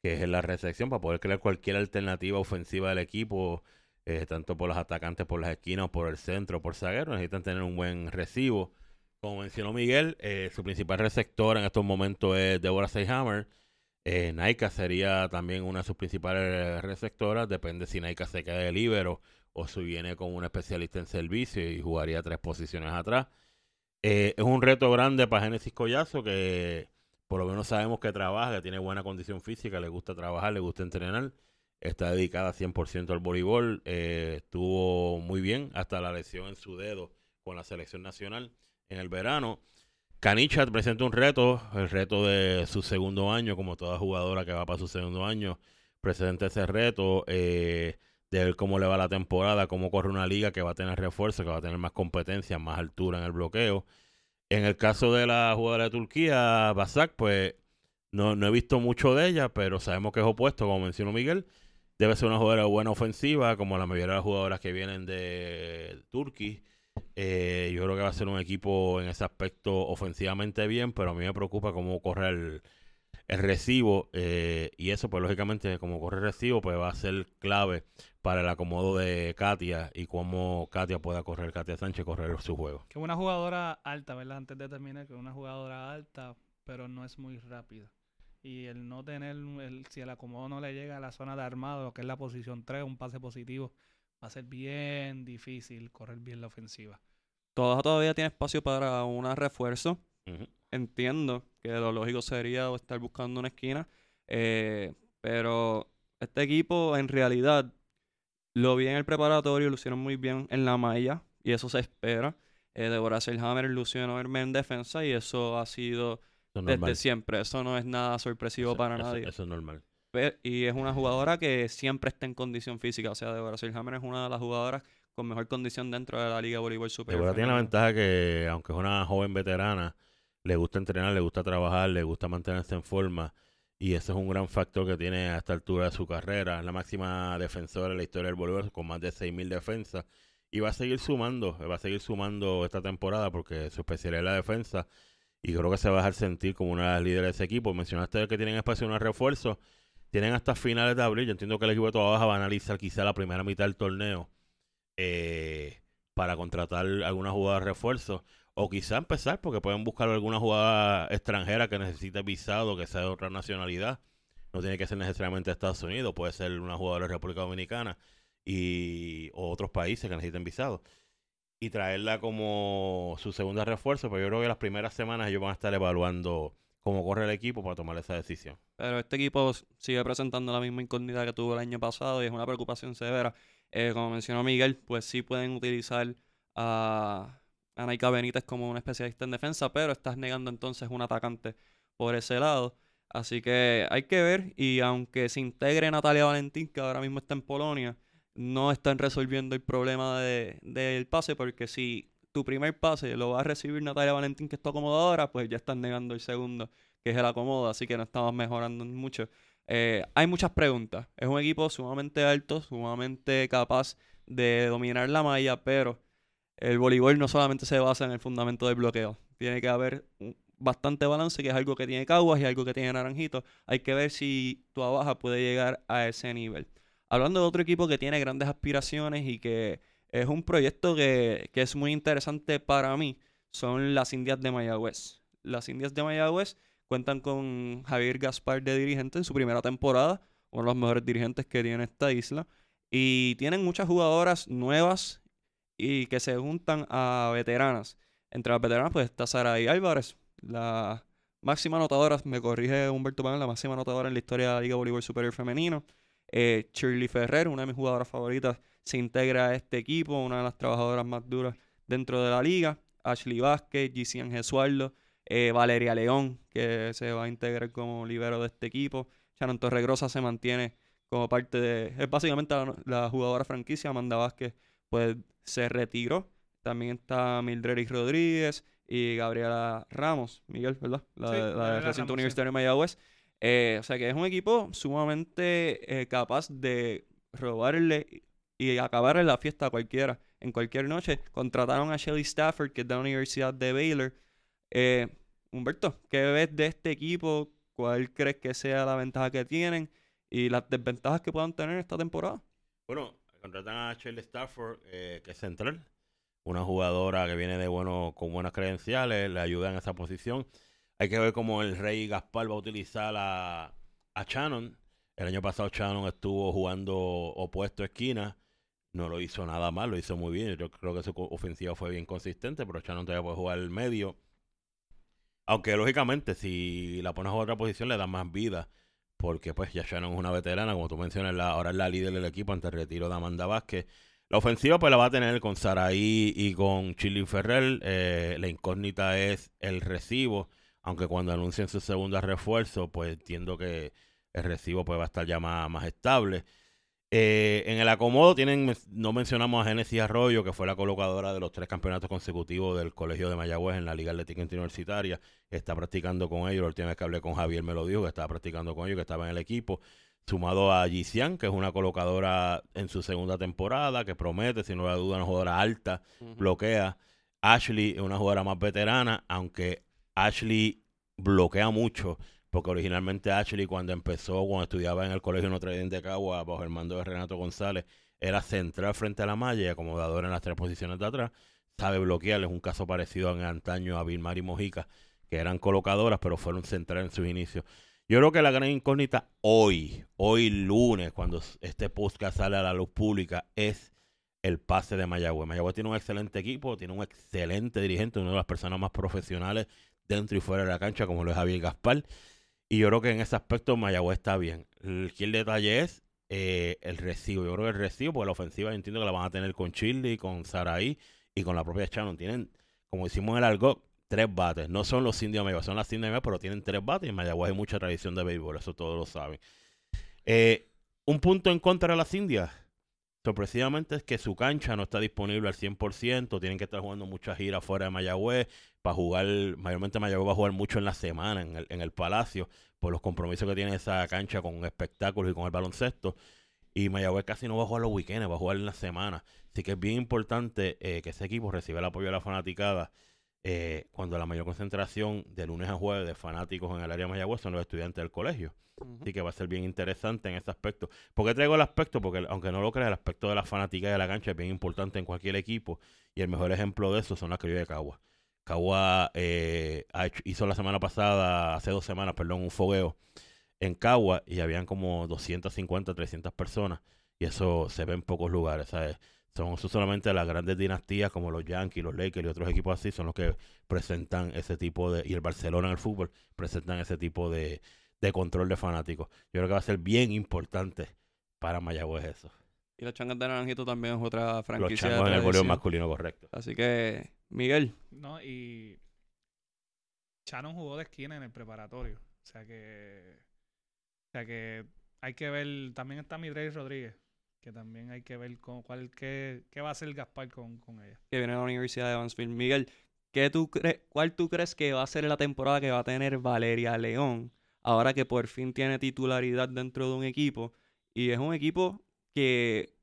que es la recepción, para poder crear cualquier alternativa ofensiva del equipo, eh, tanto por los atacantes por las esquinas, por el centro, por zaguero, necesitan tener un buen recibo. Como mencionó Miguel, eh, su principal receptor en estos momentos es Deborah Seyhammer. Eh, Naika sería también una de sus principales receptoras, depende si Naika se queda de libero o si viene con un especialista en servicio y jugaría tres posiciones atrás. Eh, es un reto grande para Genesis Collazo que por lo menos sabemos que trabaja, que tiene buena condición física, le gusta trabajar, le gusta entrenar. Está dedicada 100% al voleibol. Eh, estuvo muy bien hasta la lesión en su dedo con la selección nacional en el verano. Canicha presenta un reto, el reto de su segundo año, como toda jugadora que va para su segundo año, presenta ese reto. Eh, de ver cómo le va la temporada, cómo corre una liga que va a tener refuerzo, que va a tener más competencia, más altura en el bloqueo. En el caso de la jugadora de Turquía, Basak, pues no, no he visto mucho de ella, pero sabemos que es opuesto, como mencionó Miguel. Debe ser una jugadora buena ofensiva, como la mayoría de las jugadoras que vienen de Turquía. Eh, yo creo que va a ser un equipo en ese aspecto ofensivamente bien, pero a mí me preocupa cómo corre el, el recibo. Eh, y eso, pues lógicamente, como corre el recibo, pues va a ser clave para el acomodo de Katia y cómo Katia pueda correr, Katia Sánchez correr su juego. Que una jugadora alta, ¿verdad? Antes de terminar, que una jugadora alta, pero no es muy rápida. Y el no tener, el, si el acomodo no le llega a la zona de armado, que es la posición 3, un pase positivo, va a ser bien difícil correr bien la ofensiva. todavía tiene espacio para un refuerzo. Entiendo que lo lógico sería estar buscando una esquina. Eh, pero este equipo en realidad lo vi en el preparatorio, lo hicieron muy bien en la malla y eso se espera. Eh, Deborah Selhammer lució enorme en defensa y eso ha sido desde siempre. Eso no es nada sorpresivo para nadie. Eso es normal. Y es una jugadora que siempre está en condición física. O sea, Deborah Selhammer es una de las jugadoras con mejor condición dentro de la Liga de Voleibol Superior. Deborah tiene la ventaja que, aunque es una joven veterana, le gusta entrenar, le gusta trabajar, le gusta mantenerse en forma y ese es un gran factor que tiene a esta altura de su carrera. Es la máxima defensora en la historia del voleibol con más de 6.000 defensas. Y va a seguir sumando, va a seguir sumando esta temporada porque su especialidad es la defensa. Y creo que se va a dejar sentir como una de las líderes de ese equipo. Mencionaste que tienen espacio en refuerzo. Tienen hasta finales de abril. Yo entiendo que el equipo de toda va a analizar quizá la primera mitad del torneo eh, para contratar alguna jugada de refuerzo. O quizá empezar porque pueden buscar alguna jugada extranjera que necesite visado, que sea de otra nacionalidad. No tiene que ser necesariamente Estados Unidos, puede ser una jugadora de República Dominicana y, o otros países que necesiten visado. Y traerla como su segunda refuerzo, pero yo creo que las primeras semanas ellos van a estar evaluando cómo corre el equipo para tomar esa decisión. Pero este equipo sigue presentando la misma incógnita que tuvo el año pasado y es una preocupación severa. Eh, como mencionó Miguel, pues sí pueden utilizar a Anaika Benítez como un especialista en defensa, pero estás negando entonces un atacante por ese lado. Así que hay que ver, y aunque se integre Natalia Valentín, que ahora mismo está en Polonia, no están resolviendo el problema del pase, porque si tu primer pase lo va a recibir Natalia Valentín, que está acomodadora, pues ya están negando el segundo, que es el acomodo, así que no estamos mejorando mucho. Eh, hay muchas preguntas. Es un equipo sumamente alto, sumamente capaz de dominar la malla, pero el voleibol no solamente se basa en el fundamento del bloqueo. Tiene que haber bastante balance, que es algo que tiene Caguas y algo que tiene Naranjito. Hay que ver si tu Baja puede llegar a ese nivel. Hablando de otro equipo que tiene grandes aspiraciones y que es un proyecto que, que es muy interesante para mí, son las Indias de Mayagüez. Las Indias de Mayagüez cuentan con Javier Gaspar de dirigente en su primera temporada, uno de los mejores dirigentes que tiene esta isla. Y tienen muchas jugadoras nuevas y que se juntan a veteranas. Entre las veteranas, pues está Sara y Álvarez, la máxima anotadora, me corrige Humberto Pagán, la máxima anotadora en la historia de la Liga Voleibol Superior Femenino. Eh, Shirley Ferrer, una de mis jugadoras favoritas, se integra a este equipo, una de las trabajadoras más duras dentro de la liga. Ashley Vázquez, Gisian Gesualdo, eh, Valeria León, que se va a integrar como libero de este equipo. Shannon Torregrosa se mantiene como parte de. Es básicamente la, la jugadora franquicia. Amanda Vázquez, pues se retiró. También está Mildred Rodríguez y Gabriela Ramos, Miguel, ¿verdad? La, Sí, de- la del recinto Ramos, sí. universitario de Mayagüez. Eh, o sea que es un equipo sumamente eh, capaz de robarle y acabarle la fiesta a cualquiera en cualquier noche. Contrataron a Shelly Stafford, que es de la Universidad de Baylor. Eh, Humberto, ¿qué ves de este equipo? ¿Cuál crees que sea la ventaja que tienen y las desventajas que puedan tener esta temporada? Bueno, contratan a Shirley Stafford, eh, que es central. Una jugadora que viene de bueno, con buenas credenciales, le ayuda en esa posición. Hay que ver cómo el Rey Gaspar va a utilizar a, a Shannon. El año pasado Shannon estuvo jugando opuesto a esquina. No lo hizo nada mal, lo hizo muy bien. Yo creo que su ofensiva fue bien consistente, pero Shannon todavía puede jugar el medio. Aunque lógicamente si la pones a otra posición le da más vida. Porque pues ya Shannon es una veterana, como tú mencionas, la- ahora es la líder del equipo ante el retiro de Amanda Vázquez. La ofensiva pues la va a tener con Saraí y con Chili Ferrer. Eh, la incógnita es el recibo. Aunque cuando anuncien su segunda refuerzo, pues entiendo que el recibo pues va a estar ya más, más estable. Eh, en el acomodo tienen, no mencionamos a Genesis Arroyo, que fue la colocadora de los tres campeonatos consecutivos del Colegio de Mayagüez en la Liga Atlética Interuniversitaria. Está practicando con ellos. La última vez que hablé con Javier me lo dijo, que estaba practicando con ellos, que estaba en el equipo. Sumado a Gisian, que es una colocadora en su segunda temporada, que promete, sin lugar a duda, una jugadora alta, bloquea. Ashley es una jugadora más veterana, aunque Ashley bloquea mucho, porque originalmente Ashley cuando empezó, cuando estudiaba en el Colegio Notre Dame de Cagua, bajo el mando de Renato González, era central frente a la malla y acomodadora en las tres posiciones de atrás. Sabe bloquear, es un caso parecido en antaño a Vilmar y Mojica, que eran colocadoras, pero fueron centrales en sus inicios. Yo creo que la gran incógnita hoy, hoy lunes, cuando este podcast sale a la luz pública, es el pase de Mayagüez. Mayagüez tiene un excelente equipo, tiene un excelente dirigente, una de las personas más profesionales dentro y fuera de la cancha, como lo es Javier Gaspar. Y yo creo que en ese aspecto Mayagüez está bien. El, el detalle es eh, el recibo. Yo creo que el recibo, porque la ofensiva yo entiendo que la van a tener con Chile, con Saraí y con la propia Shannon. Tienen, como decimos en el argot, tres bates. No son los indios Mayagüez, son las indias Mayagüez, pero tienen tres bates. Y en Mayagüez hay mucha tradición de béisbol, eso todos lo saben. Eh, un punto en contra de las indias, sorpresivamente, es que su cancha no está disponible al 100%. Tienen que estar jugando muchas giras fuera de Mayagüez para jugar. Mayormente Mayagüez va a jugar mucho en la semana, en el, en el Palacio, por los compromisos que tiene esa cancha con espectáculos y con el baloncesto. Y Mayagüez casi no va a jugar los weekends, va a jugar en la semana. Así que es bien importante eh, que ese equipo reciba el apoyo de la fanaticada eh, cuando la mayor concentración de lunes a jueves de fanáticos en el área de Mayagüez son los estudiantes del colegio. Ujú. Así que va a ser bien interesante en ese aspecto. ¿Por qué traigo el aspecto? Porque aunque no lo creas, el aspecto de la fanática de la cancha es bien importante en cualquier equipo. Y el mejor ejemplo de eso son las criollas de Cagua. Cagua eh, hizo la semana pasada, hace dos semanas, perdón, un fogueo en Cagua y habían como 250, 300 personas. Y eso se ve en pocos lugares, ¿sabes? Son solamente las grandes dinastías como los Yankees, los Lakers y otros equipos así son los que presentan ese tipo de... Y el Barcelona en el fútbol presentan ese tipo de, de control de fanáticos. Yo creo que va a ser bien importante para Mayagüez eso. Y los Changas de Naranjito también es otra Los franquicia. de changos en el tradición. masculino, correcto. Así que, Miguel, ¿no? Y Shannon jugó de esquina en el preparatorio. O sea que. O sea que hay que ver. También está Midrey Rodríguez. Que también hay que ver con cuál, qué, qué va a hacer Gaspar con, con ella. que viene de la Universidad de Evansville. Miguel, ¿qué tú cre- ¿cuál tú crees que va a ser la temporada que va a tener Valeria León ahora que por fin tiene titularidad dentro de un equipo. Y es un equipo que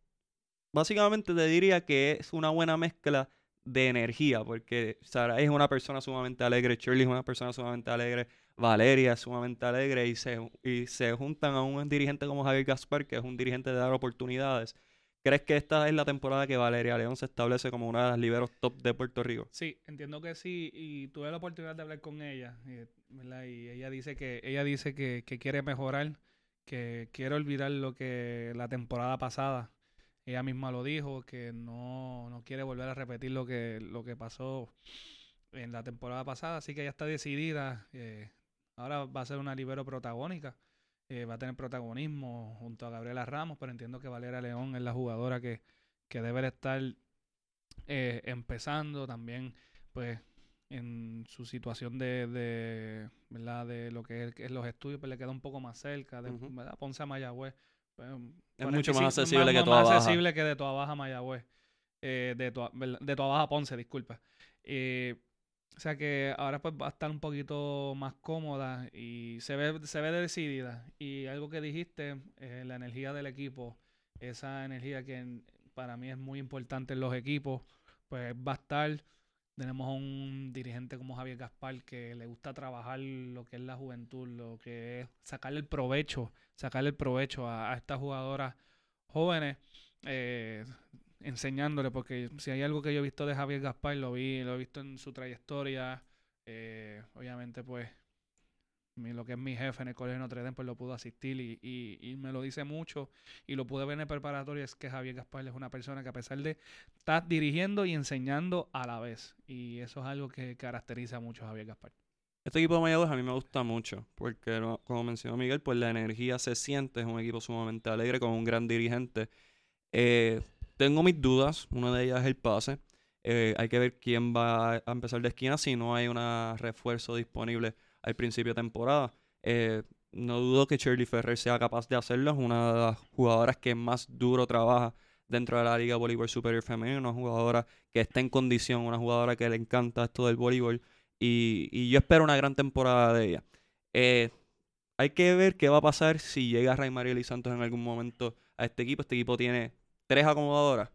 básicamente te diría que es una buena mezcla de energía, porque Sara es una persona sumamente alegre, Shirley es una persona sumamente alegre, Valeria es sumamente alegre y se, y se juntan a un dirigente como Javier Gaspar, que es un dirigente de dar oportunidades. ¿Crees que esta es la temporada que Valeria León se establece como una de las liberos top de Puerto Rico? Sí, entiendo que sí, y tuve la oportunidad de hablar con ella, eh, y ella dice que ella dice que, que quiere mejorar, que quiere olvidar lo que la temporada pasada ella misma lo dijo, que no, no quiere volver a repetir lo que, lo que pasó en la temporada pasada, así que ella está decidida. Eh, ahora va a ser una libero protagónica, eh, va a tener protagonismo junto a Gabriela Ramos, pero entiendo que Valera León es la jugadora que, que debe estar eh, empezando también, pues en su situación de, de, ¿verdad? de lo que es, los estudios, pues le queda un poco más cerca, de Ponce a Mayagüez pues, es mucho más accesible que Toa Baja. accesible que de Toa Baja Mayagüez. Eh, de, Toa, de Baja Ponce, disculpa. Eh, o sea que ahora pues va a estar un poquito más cómoda y se ve, se ve decidida. Y algo que dijiste, eh, la energía del equipo, esa energía que para mí es muy importante en los equipos, pues va a estar. Tenemos un dirigente como Javier Gaspar que le gusta trabajar lo que es la juventud, lo que es sacarle el provecho sacarle el provecho a, estas jugadoras jóvenes, eh, enseñándole, porque si hay algo que yo he visto de Javier Gaspar, lo vi, lo he visto en su trayectoria, eh, obviamente pues lo que es mi jefe en el colegio Notre Dame, pues lo pudo asistir y, y, me lo dice mucho y lo pude ver en el preparatorio, es que Javier Gaspar es una persona que a pesar de estar dirigiendo y enseñando a la vez, y eso es algo que caracteriza mucho a Javier Gaspar. Este equipo de Mayagüez a mí me gusta mucho, porque como mencionó Miguel, pues la energía se siente, es un equipo sumamente alegre con un gran dirigente. Eh, tengo mis dudas, una de ellas es el pase. Eh, hay que ver quién va a empezar de esquina si no hay un refuerzo disponible al principio de temporada. Eh, no dudo que Shirley Ferrer sea capaz de hacerlo, es una de las jugadoras que más duro trabaja dentro de la Liga Voleibol Superior Femenino, una jugadora que está en condición, una jugadora que le encanta esto del voleibol y, yo espero una gran temporada de ella. Eh, hay que ver qué va a pasar si llega Raymariel y Santos en algún momento a este equipo. Este equipo tiene tres acomodadoras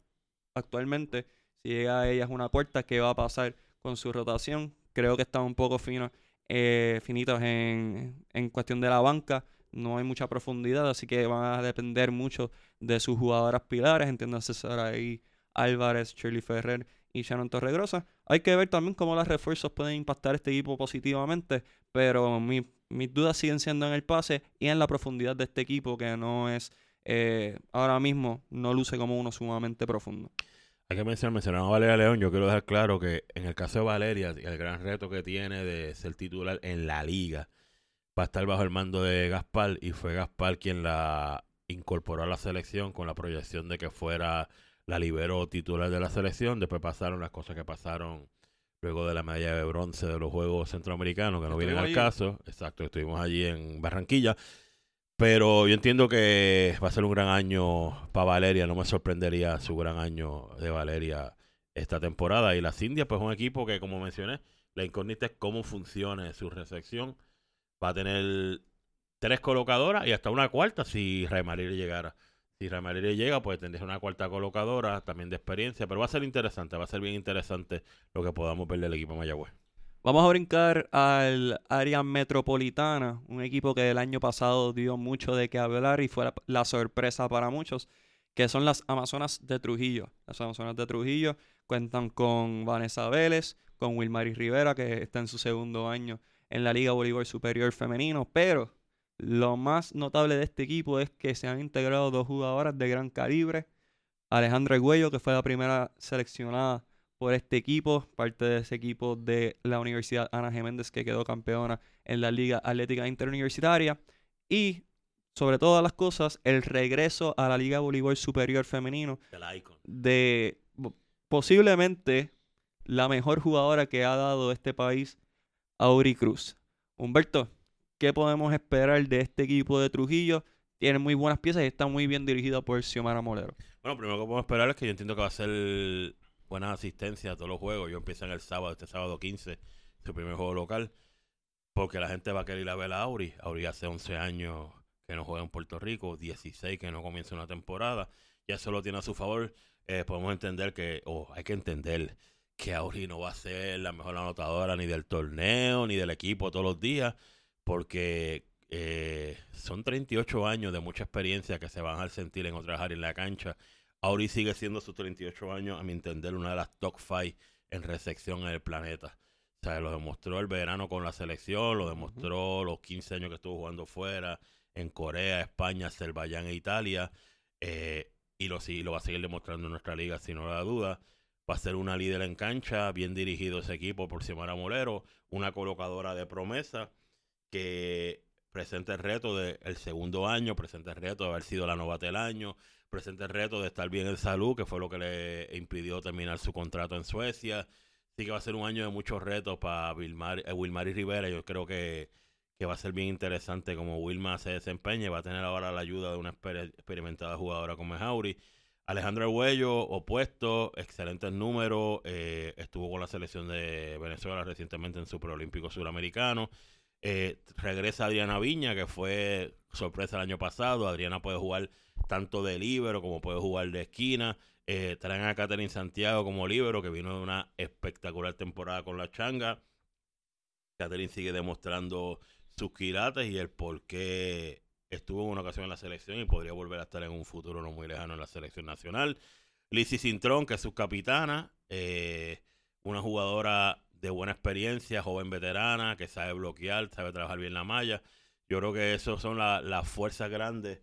actualmente. Si llega a ellas una cuarta, ¿qué va a pasar con su rotación? Creo que están un poco finos, eh, finitos en, en cuestión de la banca. No hay mucha profundidad, así que van a depender mucho de sus jugadoras pilares. Entiendo César ahí, Álvarez, Shirley Ferrer y Shannon Torregrosa. Hay que ver también cómo los refuerzos pueden impactar este equipo positivamente, pero mis dudas siguen siendo en el pase y en la profundidad de este equipo, que no es eh, ahora mismo, no luce como uno sumamente profundo. Hay que mencionar, mencionamos a Valeria León, yo quiero dejar claro que en el caso de Valeria, el gran reto que tiene de ser titular en la liga, va a estar bajo el mando de Gaspar y fue Gaspar quien la incorporó a la selección con la proyección de que fuera la liberó titular de la selección. Después pasaron las cosas que pasaron luego de la medalla de bronce de los Juegos Centroamericanos, que no vienen al caso. Exacto, estuvimos allí en Barranquilla. Pero yo entiendo que va a ser un gran año para Valeria. No me sorprendería su gran año de Valeria esta temporada. Y las Indias, pues un equipo que, como mencioné, la incógnita es cómo funcione su recepción. Va a tener tres colocadoras y hasta una cuarta si María llegara. Si Ramirez llega, pues tendría una cuarta colocadora, también de experiencia, pero va a ser interesante, va a ser bien interesante lo que podamos ver del equipo Mayagüez. Vamos a brincar al área metropolitana, un equipo que el año pasado dio mucho de qué hablar y fue la, sorpresa para muchos, que son las Amazonas de Trujillo. Las Amazonas de Trujillo cuentan con Vanessa Vélez, con Wilmaris Rivera, que está en su segundo año en la Liga Bolívar Superior Femenino, pero lo más notable de este equipo es que se han integrado dos jugadoras de gran calibre. Alejandra Güello, que fue la primera seleccionada por este equipo, parte de ese equipo de la Universidad Ana Geméndez que quedó campeona en la Liga Atlética Interuniversitaria. Y, sobre todas las cosas, el regreso a la Liga Voleibol Superior Femenino de posiblemente la mejor jugadora que ha dado este país, Auri Cruz. Humberto, ¿Qué podemos esperar de este equipo de Trujillo? Tiene muy buenas piezas y está muy bien dirigido por Xiomara Molero. Bueno, primero que podemos esperar es que yo entiendo que va a ser buena asistencia a todos los juegos. Yo empiezo en el sábado, este sábado 15, su primer juego local. porque la gente va a querer ir a ver a Auri. Auri hace 11 años que no juega en Puerto Rico, 16 que no comienza una temporada, ya solo tiene a su favor. Eh, podemos entender que, o hay que entender que Auri no va a ser la mejor anotadora ni del torneo, ni del equipo todos los días, porque eh, son 38 años de mucha experiencia que se van a sentir en otras áreas en la cancha. Auri sigue siendo sus 38 años, a mi entender, una de las top 5 en recepción en el planeta. O sea, lo demostró el verano con la selección, lo demostró los 15 años que estuvo jugando fuera, en Corea, España, Azerbaiyán e Italia. Eh, y lo, sí, lo va a seguir demostrando en nuestra liga, sin no da duda. Va a ser una líder en cancha, bien dirigido ese equipo por Simona Molero, una colocadora de promesa que presenta el reto del segundo año, presenta el reto de haber sido la novata del año, presenta el reto de estar bien en salud, que fue lo que le impidió terminar su contrato en Suecia. Sí que va a ser un año de muchos retos para Wilmar, eh, y Rivera. Yo creo que, que, va a ser bien interesante como Wilma se desempeña y va a tener ahora la ayuda de una experimentada jugadora como es Auri. Alejandro Arguello, opuesto, excelentes números. Eh, estuvo con la selección de Venezuela recientemente en su preolímpico suramericano. Eh, regresa Adriana Viña, que fue sorpresa el año pasado. Adriana puede jugar tanto de libero como puede jugar de esquina. Eh, traen a Catherine Santiago como libero, que vino de una espectacular temporada con la changa. Catherine sigue demostrando sus quilates y el por qué estuvo en una ocasión en la selección y podría volver a estar en un futuro no muy lejano en la selección nacional. Lizzie Cintrón, que es su capitana, eh, una jugadora de buena experiencia, joven veterana, que sabe bloquear, sabe trabajar bien la malla. Yo creo que eso son las fuerzas grandes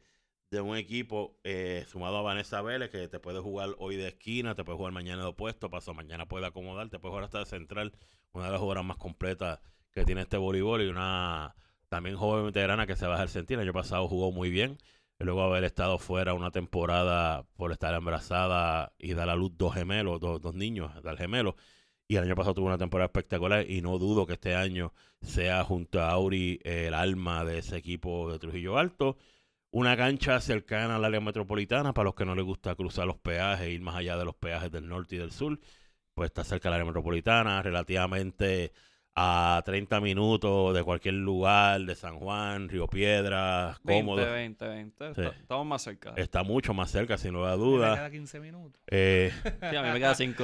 de un equipo eh, sumado a Vanessa Vélez, que te puede jugar hoy de esquina, te puede jugar mañana de opuesto, paso mañana puede acomodar, te puede jugar hasta de central, una de las jugadoras más completas que tiene este voleibol y una también joven veterana que se va a sentir. El año pasado jugó muy bien, y luego haber estado fuera una temporada por estar embarazada y dar a luz dos gemelos, dos, dos niños, dar gemelos. Y el año pasado tuvo una temporada espectacular y no dudo que este año sea junto a Auri el alma de ese equipo de Trujillo Alto. Una cancha cercana al área metropolitana para los que no les gusta cruzar los peajes, ir más allá de los peajes del norte y del sur. Pues está cerca del área metropolitana, relativamente a 30 minutos de cualquier lugar, de San Juan, Río Piedras, cómodo. 20, 20, Estamos más cerca. Está mucho más cerca, sin lugar a dudas. Me queda 15 minutos. Eh, sí, a mí me queda 5.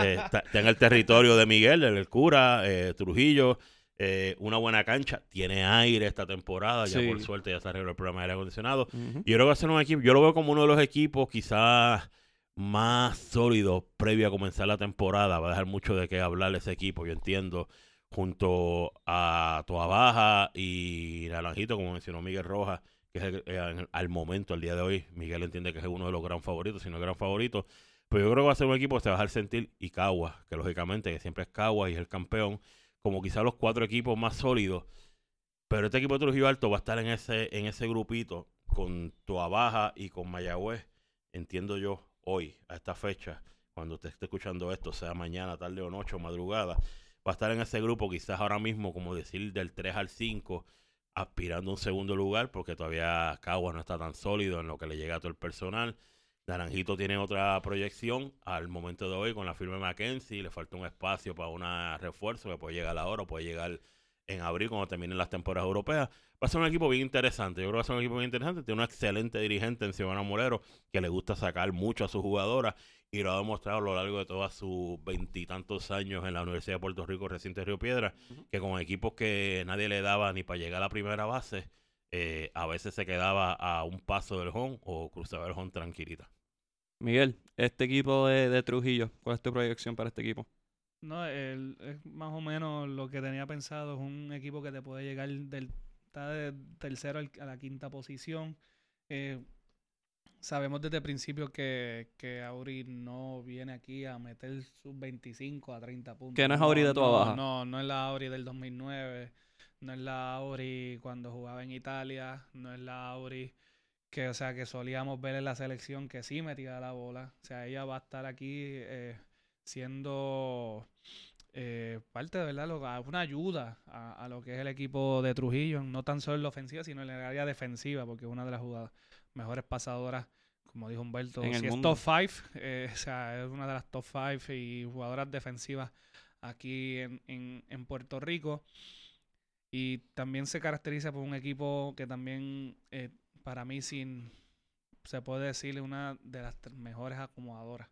Eh, está, en el territorio de Miguel, el cura, eh, Trujillo. Eh, una buena cancha, tiene aire esta temporada, ya por suerte ya se arregló el programa de aire acondicionado. Y yo creo que va a ser un equipo, yo lo veo como uno de los equipos quizás más sólidos previo a comenzar la temporada. Va a dejar mucho de qué hablar ese equipo, yo entiendo, junto a Toa Baja y Naranjito, como mencionó Miguel Rojas, que es eh, al momento, al día de hoy, Miguel entiende que es uno de los gran favoritos, si no el gran favorito. Pero yo creo que va a ser un equipo que se va a dejar sentir y Cagua, que lógicamente que siempre es Cagua y es el campeón como quizás los cuatro equipos más sólidos. Pero este equipo de Trujillo Alto va a estar en ese, en ese grupito con Toa Baja y con Mayagüez. Entiendo yo, hoy, a esta fecha, cuando usted esté escuchando esto, sea mañana, tarde o noche o madrugada, va a estar en ese grupo, quizás ahora mismo, como decir, del 3 al 5, aspirando a un segundo lugar, porque todavía Caguas no está tan sólido en lo que le llega a todo el personal. Naranjito tiene otra proyección al momento de hoy con la firma de Mackenzie. Le falta un espacio para un refuerzo que puede llegar ahora o puede llegar en abril cuando terminen las temporadas europeas. Va a ser un equipo bien interesante. Yo creo que va a ser un equipo bien interesante. Tiene una excelente dirigente en Ciudadana Molero que le gusta sacar mucho a sus jugadoras y lo ha demostrado a lo largo de todos sus veintitantos años en la Universidad de Puerto Rico, reciente Río Piedra, que con equipos que nadie le daba ni para llegar a la primera base, eh, a veces se quedaba a un paso del home o cruzaba el home tranquilita. Miguel, este equipo de, Trujillo, ¿cuál es tu proyección para este equipo? No, es más o menos lo que tenía pensado. Es un equipo que te puede llegar del está de tercero a la quinta posición. Eh, sabemos desde el principio que, que Auri no viene aquí a meter sus 25 a 30 puntos. Que no es Auri de toda baja. No, no es la Auri del 2009 no es la Auri cuando jugaba en Italia, no es la Auri que, o sea, que solíamos ver en la selección que sí metía la bola. O sea, ella va a estar aquí eh, siendo eh, parte de verdad, una ayuda a, lo que es el equipo de Trujillo, no tan solo en la ofensiva, sino en el área defensiva, porque es una de las jugadas mejores pasadoras, como dijo Humberto, en si es top 5, eh, o sea, es una de las top 5 y jugadoras defensivas aquí en, en, en Puerto Rico. Y también se caracteriza por un equipo que también, eh, para mí, sin, se puede decir, una de las mejores acomodadoras,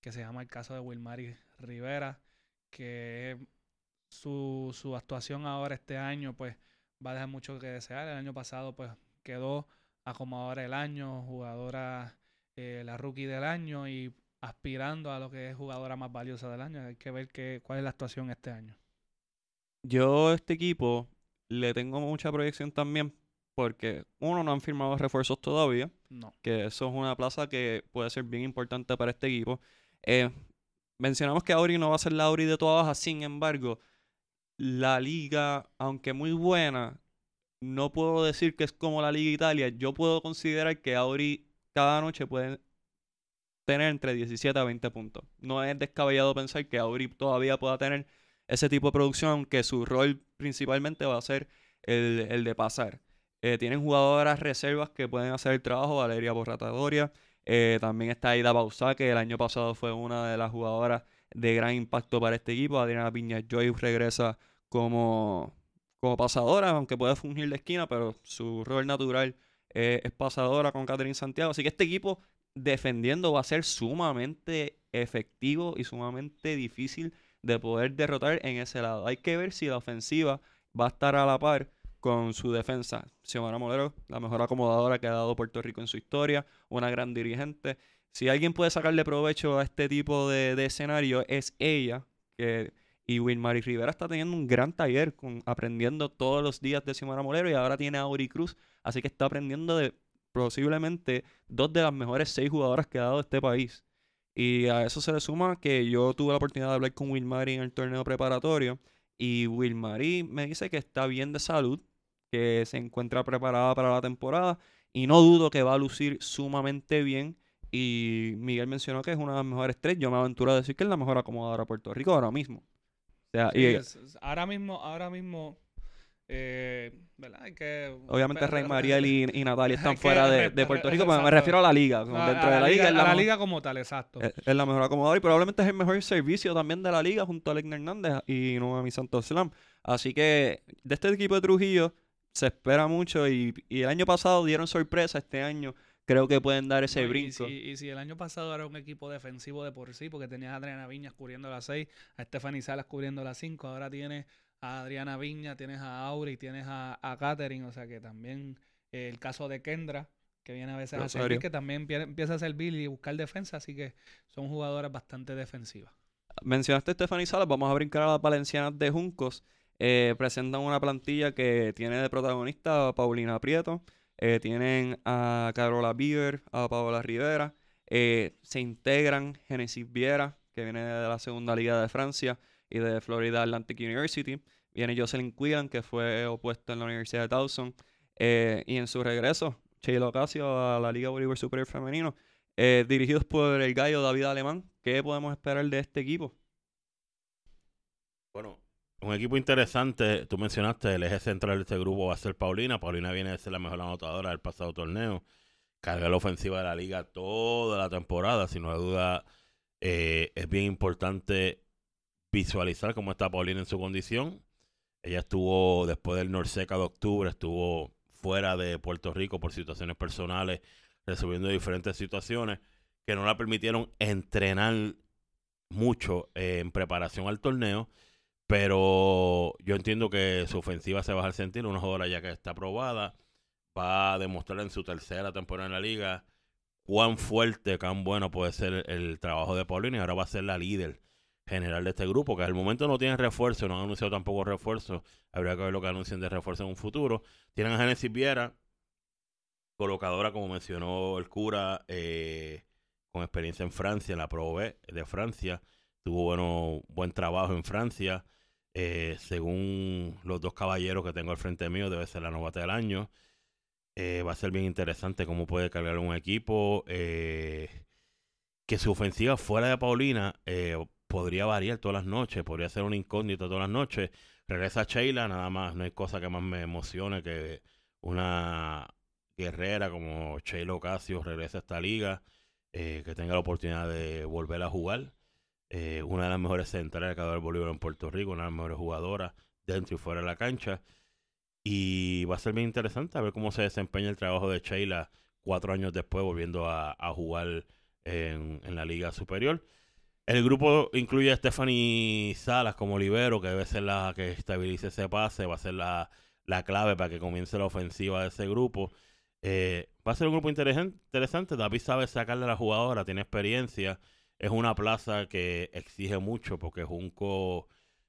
que se llama el caso de Wilmary Rivera, que su, su actuación ahora este año, pues, va a dejar mucho que desear. El año pasado, pues, quedó acomodadora del año, jugadora, eh, la rookie del año y aspirando a lo que es jugadora más valiosa del año. Hay que ver qué, cuál es la actuación este año. Yo a este equipo le tengo mucha proyección también porque uno no han firmado refuerzos todavía, No. que eso es una plaza que puede ser bien importante para este equipo. Eh, mencionamos que Auri no va a ser la Auri de toda baja, sin embargo, la liga, aunque muy buena, no puedo decir que es como la Liga Italia. Yo puedo considerar que Auri cada noche puede tener entre 17 a 20 puntos. No es descabellado pensar que Auri todavía pueda tener ese tipo de producción, aunque su rol principalmente va a ser el, el de pasar. Eh, tienen jugadoras reservas que pueden hacer el trabajo, Valeria Borratadoria. Eh, también está Aida Bausá, que el año pasado fue una de las jugadoras de gran impacto para este equipo. Adriana Piña Joy regresa como, como pasadora, aunque puede fungir de esquina, pero su rol natural eh, es pasadora con Catherine Santiago. Así que este equipo defendiendo va a ser sumamente efectivo y sumamente difícil de poder derrotar en ese lado. Hay que ver si la ofensiva va a estar a la par con su defensa. Xiomara Molero, la mejor acomodadora que ha dado Puerto Rico en su historia, una gran dirigente. Si alguien puede sacarle provecho a este tipo de, de escenario es ella, que y Wilmary Rivera está teniendo un gran taller con, aprendiendo todos los días de Xiomara Molero y ahora tiene a Auri Cruz, así que está aprendiendo de posiblemente dos de las mejores seis jugadoras que ha dado este país. Y a eso se le suma que yo tuve la oportunidad de hablar con Wilmary en el torneo preparatorio y Wilmary me dice que está bien de salud, que se encuentra preparada para la temporada y no dudo que va a lucir sumamente bien. Y Miguel mencionó que es una de las mejores tres. Yo me aventuro a decir que es la mejor acomodadora de Puerto Rico ahora mismo. O sea, Sí, y es- es- ahora mismo, ahora mismo, eh, ¿verdad? Que, obviamente Rey re- Mariel y, y Natalia están fuera de, Puerto Rico, pero me refiero a la liga. A- Dentro a de la liga, es a la, la liga como tal, exacto. es- es la mejor acomodadora y probablemente es el mejor servicio también de la liga junto a Legna Hernández y Noemi Santos Slam. Así que de este equipo de Trujillo se espera mucho y, y el año pasado dieron sorpresa, este año creo que pueden dar ese No, y brinco. si- Y, si el año pasado era un equipo defensivo de por sí, porque tenías a Adriana Viñas cubriendo la 6, a Stephanie Salas cubriendo la 5, ahora tienes a Adriana Viña, tienes a Auri, tienes a, a Katherine, o sea que también eh, el caso de Kendra, que viene a veces a servir, que también pie- empieza a servir y buscar defensa, así que son jugadoras bastante defensivas. Mencionaste a Stephanie Salas, vamos a brincar a las valencianas de Juncos. Eh, presentan una plantilla que tiene de protagonista a Paulina Prieto, eh, tienen a Carola Bieber, a Paola Rivera, eh, se integran Genesis Viera, que viene de la segunda liga de Francia y de Florida Atlantic University, viene Jocelyn Quillan, que fue opuesto en la Universidad de Towson, eh, y en su regreso, Sheila Ocasio a la Liga Bolívar Superior Femenino, eh, dirigidos por el gallo David Alemán. ¿Qué podemos esperar de este equipo? Bueno, un equipo interesante. Tú mencionaste el eje central de este grupo va a ser Paulina. Paulina viene a ser la mejor anotadora del pasado torneo. Carga la ofensiva de la liga toda la temporada. Sin duda, eh, es bien importante visualizar cómo está Paulina en su condición. Ella estuvo, después del Norseca de octubre, estuvo fuera de Puerto Rico por situaciones personales, resolviendo diferentes situaciones que no la permitieron entrenar mucho eh, en preparación al torneo. Pero yo entiendo que su ofensiva se va a sentir. Una jugadora ya que está aprobada. Va a demostrar en su tercera temporada en la liga cuán fuerte, cuán bueno puede ser el, trabajo de Paulina. Y ahora va a ser la líder general de este grupo, que al momento no tiene refuerzo, no han anunciado tampoco refuerzo. Habría que ver lo que anuncien de refuerzo en un futuro. Tienen a Genesis Viera, colocadora, como mencionó el cura, eh, con experiencia en Francia, en la Pro B de Francia. Tuvo bueno, buen trabajo en Francia. Eh, según los dos caballeros que tengo al frente mío, debe ser la novata del año. Eh, va a ser bien interesante cómo puede cargar un equipo. que su ofensiva fuera de Paulina podría variar todas las noches, podría ser una incógnita todas las noches. Regresa Sheila, nada más, no hay cosa que más me emocione que una guerrera como Sheila Ocasio regrese a esta liga, eh, que tenga la oportunidad de volver a jugar. Eh, una de las mejores centrales que ha dado Bolívar en Puerto Rico, una de las mejores jugadoras dentro y fuera de la cancha. Y va a ser bien interesante a ver cómo se desempeña el trabajo de Sheila cuatro años después, volviendo a, jugar en, la Liga Superior. El grupo incluye a Stephanie Salas como libero, que debe ser la que estabilice ese pase, va a ser la, clave para que comience la ofensiva de ese grupo. Eh, va a ser un grupo interesante. David sabe sacarle a la jugadora, tiene experiencia. Es una plaza que exige mucho porque Junco,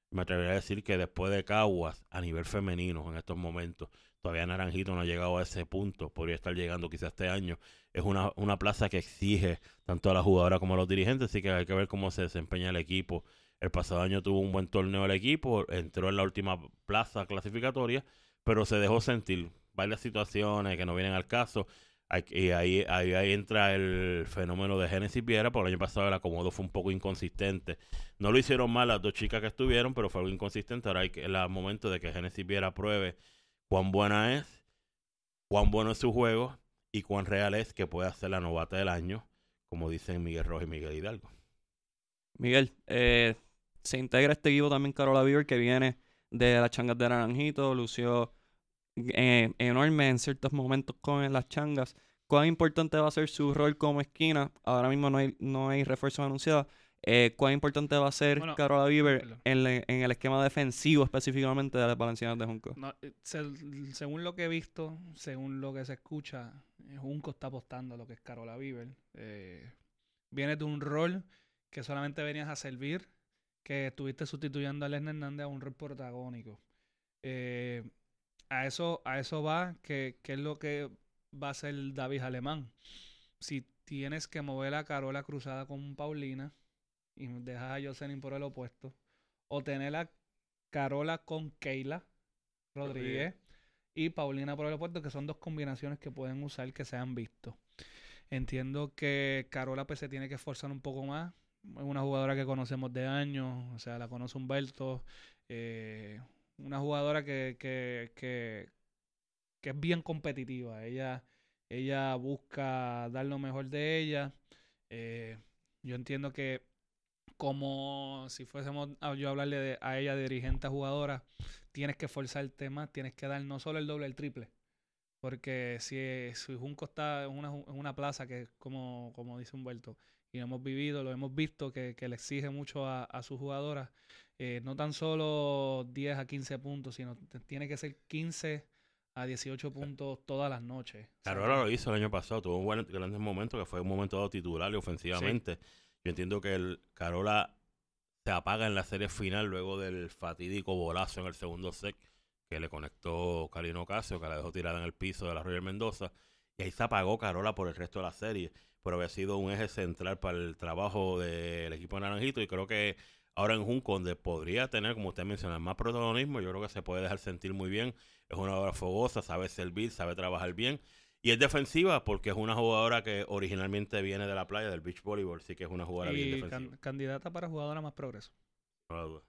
me atrevería a decir que después de Caguas, a nivel femenino en estos momentos, todavía Naranjito no ha llegado a ese punto. Podría estar llegando quizás este año. Es una, una plaza que exige tanto a la jugadora como a los dirigentes, así que hay que ver cómo se desempeña el equipo. El pasado año tuvo un buen torneo el equipo, entró en la última plaza clasificatoria, pero se dejó sentir varias situaciones que no vienen al caso. Y ahí, ahí, entra el fenómeno de Genesis Viera, porque el año pasado el acomodo fue un poco inconsistente. No lo hicieron mal las dos chicas que estuvieron, pero fue algo inconsistente. Ahora hay el momento de que Genesis Viera pruebe cuán buena es, cuán bueno es su juego y cuán real es que puede ser la novata del año, como dicen Miguel Rojas y Miguel Hidalgo. Miguel, eh, se integra este equipo también Carola Bieber, que viene de las changas de Naranjito, lució eh, enorme en ciertos momentos con las changas. ¿Cuán importante va a ser su rol como esquina? Ahora mismo no hay, no hay refuerzos anunciados. Eh, ¿Cuán importante va a ser Carola Bieber en, el esquema defensivo específicamente de las Valencianas de Junco? Eh, según lo que he visto, según lo que se escucha, Junco está apostando a lo que es Carola Bieber. viene de un rol que solamente venías a servir, que estuviste sustituyendo a Lesnar Hernández a un rol protagónico. Eh, a eso, a eso va, que, es lo que va a hacer David Alemán. Si tienes que mover a Carola cruzada con Paulina y dejas a Jocelyn por el opuesto, o tener a Carola con Keila Rodríguez y Paulina por el opuesto, que son dos combinaciones que pueden usar que se han visto. Entiendo que Carola pues se tiene que esforzar un poco más. Es una jugadora que conocemos de años, o sea, la conoce Humberto, eh, una jugadora que, que, que, que, es bien competitiva. Ella, ella busca dar lo mejor de ella. Eh, yo entiendo que como si fuésemos a, yo hablarle a ella de dirigente a jugadora, tienes que forzarte más, tienes que dar no solo el doble, el triple. Porque si, si Junco está en una, en una plaza que como, como dice Humberto, y lo hemos vivido, lo hemos visto, que, que le exige mucho a, a sus jugadoras, eh, no tan solo 10 a 15 puntos, sino tiene que ser 15 a 18 puntos todas las noches. Carola lo hizo el año pasado, tuvo un buen grandes momentos que fue un momento dado titular y ofensivamente. Yo entiendo que el Carola se apaga en la serie final luego del fatídico bolazo en el segundo set que le conectó Calino Casio, que la dejó tirada en el piso de la Royal Mendoza. Y ahí se apagó Carola por el resto de la serie. Pero había sido un eje central para el trabajo del equipo de Naranjito. Y creo que Ahora en Junco, donde podría tener, como usted menciona, más protagonismo, yo creo que se puede dejar sentir muy bien. Es una jugadora fogosa, sabe servir, sabe trabajar bien. Y es defensiva porque es una jugadora que originalmente viene de la playa, del beach volleyball, sí que es una jugadora bien defensiva. candidata para jugadora más progreso. No duda.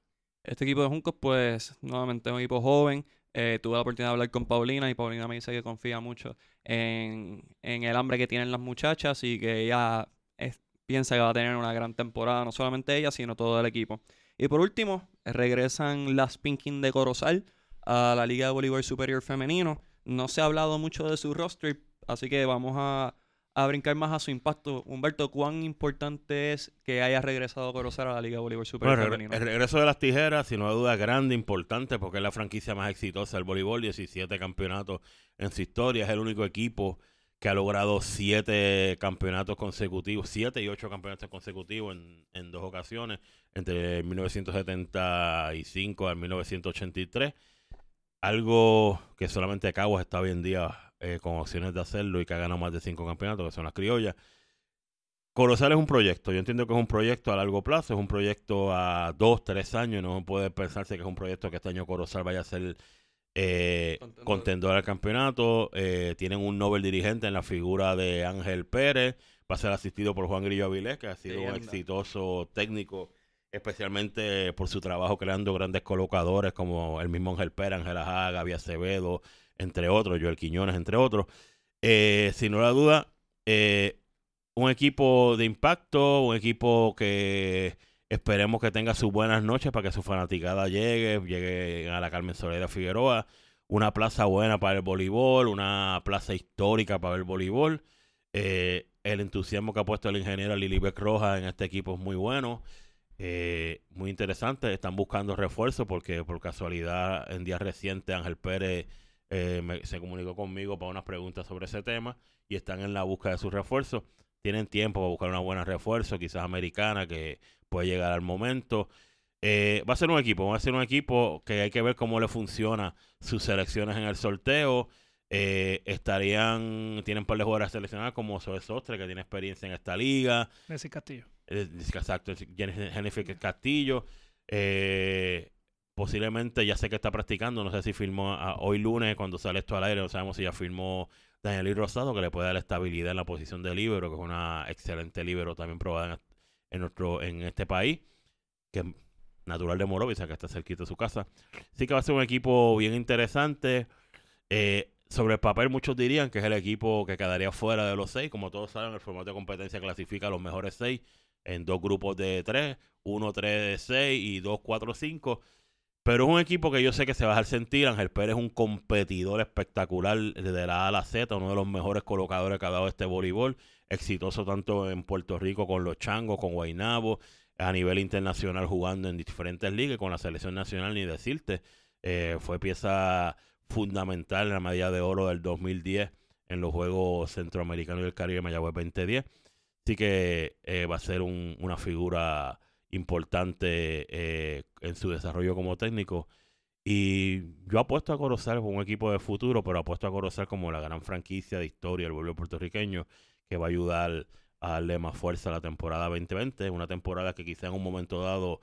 Este equipo de Juncos, pues, nuevamente es un equipo joven. Eh, tuve la oportunidad de hablar con Paulina y Paulina me dice que confía mucho en, en el hambre que tienen las muchachas y que ella es, piensa que va a tener una gran temporada, no solamente ella, sino todo el equipo. Y por último, regresan las Pinkin de Corozal a la Liga de Bolívar Superior Femenino. No se ha hablado mucho de su roster, así que vamos a, brincar más a su impacto. Humberto, ¿cuán importante es que haya regresado Corozal a la Liga Bolívar Femenino? El regreso de las tijeras, sin duda, grande, importante, porque es la franquicia más exitosa del voleibol, 17 campeonatos en su historia, es el único equipo que ha logrado siete campeonatos consecutivos, siete y ocho campeonatos consecutivos en, en dos ocasiones, entre 1975 y 1983. Algo que solamente Caguas está hoy en día eh, con opciones de hacerlo y que ha ganado más de cinco campeonatos, que son las criollas. Corozal es un proyecto, yo entiendo que es un proyecto a largo plazo, es un proyecto a dos, tres años, no puede pensarse que es un proyecto que este año Corozal vaya a ser eh, contendor al campeonato. Eh, tienen un Nobel dirigente en la figura de Ángel Pérez. Va a ser asistido por Juan Grillo Avilés, que ha sido un exitoso técnico, especialmente por su trabajo creando grandes colocadores como el mismo Ángel Pérez, Ángel Ajá, Gaby Acevedo, entre otros, Joel Quiñones, entre otros. Eh, sin duda duda, eh, un equipo de impacto, un equipo que Esperemos que tenga sus buenas noches para que su fanaticada llegue, llegue a la Carmen Soledad Figueroa. una plaza buena para el voleibol, una plaza histórica para el voleibol. Eh, el entusiasmo que ha puesto el ingeniero Lilibeck Roja en este equipo es muy bueno. Eh, muy interesante. Están buscando refuerzos porque por casualidad en días recientes Ángel Pérez eh, se comunicó conmigo para unas preguntas sobre ese tema y están en la búsqueda de sus refuerzos. Tienen tiempo para buscar una buena refuerzo, quizás americana, que puede llegar al momento. Eh, va a ser un equipo, va a ser un equipo que hay que ver cómo le funciona sus selecciones en el sorteo. Eh, estarían, tienen un par de jugadores seleccionados como Zoe Sostre, que tiene experiencia en esta liga. Messi Castillo. Eh, exacto, Jennifer Castillo. Eh, posiblemente ya sé que está practicando, no sé si firmó hoy lunes cuando sale esto al aire, no sabemos si ya firmó Daniel Rosado, que le puede dar estabilidad en la posición de libero, que es una excelente libero también probada en, nuestro, en este país, que es natural de Morovicia, que está cerquita de su casa. Así que va a ser un equipo bien interesante. Eh, sobre el papel muchos dirían que es el equipo que quedaría fuera de los seis. Como todos saben, el formato de competencia clasifica a los mejores seis en dos grupos de tres, uno tres seis y dos cuatro cinco. Pero es un equipo que yo sé que se va a sentir. Ángel Pérez es un competidor espectacular desde la A a la Z, uno de los mejores colocadores que ha dado este voleibol. Exitoso tanto en Puerto Rico con los Changos, con Guainabo, a nivel internacional jugando en diferentes ligas, con la selección nacional, ni decirte. Eh, fue pieza fundamental en la medalla de oro del 2010 en los Juegos Centroamericanos y del Caribe Mayagüez 2010. Que eh, va a ser una figura importante eh, en su desarrollo como técnico. Y yo apuesto a Corozal como un equipo de futuro, pero apuesto a Corozal como la gran franquicia de historia del vuelo puertorriqueño que va a ayudar a darle más fuerza a la temporada 2020. Una temporada que quizá en un momento dado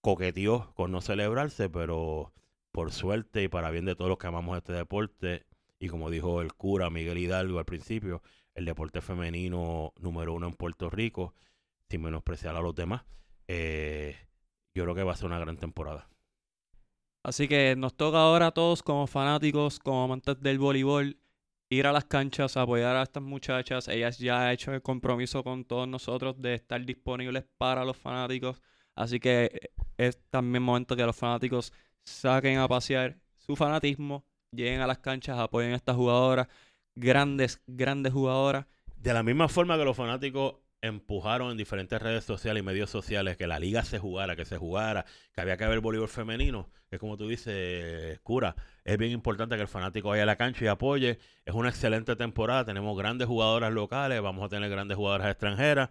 coqueteó con no celebrarse, pero por suerte y para bien de todos los que amamos este deporte, y como dijo el cura Miguel Hidalgo al principio, el deporte femenino número uno en Puerto Rico, sin menospreciar a los demás, eh, yo creo que va a ser una gran temporada. Así que nos toca ahora a todos como fanáticos, como amantes del voleibol, ir a las canchas, apoyar a estas muchachas. Ellas ya han hecho el compromiso con todos nosotros de estar disponibles para los fanáticos. Así que eh, es también momento que los fanáticos saquen a pasear su fanatismo, lleguen a las canchas, apoyen a estas jugadoras, grandes, grandes jugadoras. De la misma forma que los fanáticos empujaron en diferentes redes sociales y medios sociales que la liga se jugara, que se jugara, que había que haber voleibol femenino, que como tú dices, cura, es bien importante que el fanático vaya a la cancha y apoye. Es una excelente temporada, tenemos grandes jugadoras locales, vamos a tener grandes jugadoras extranjeras.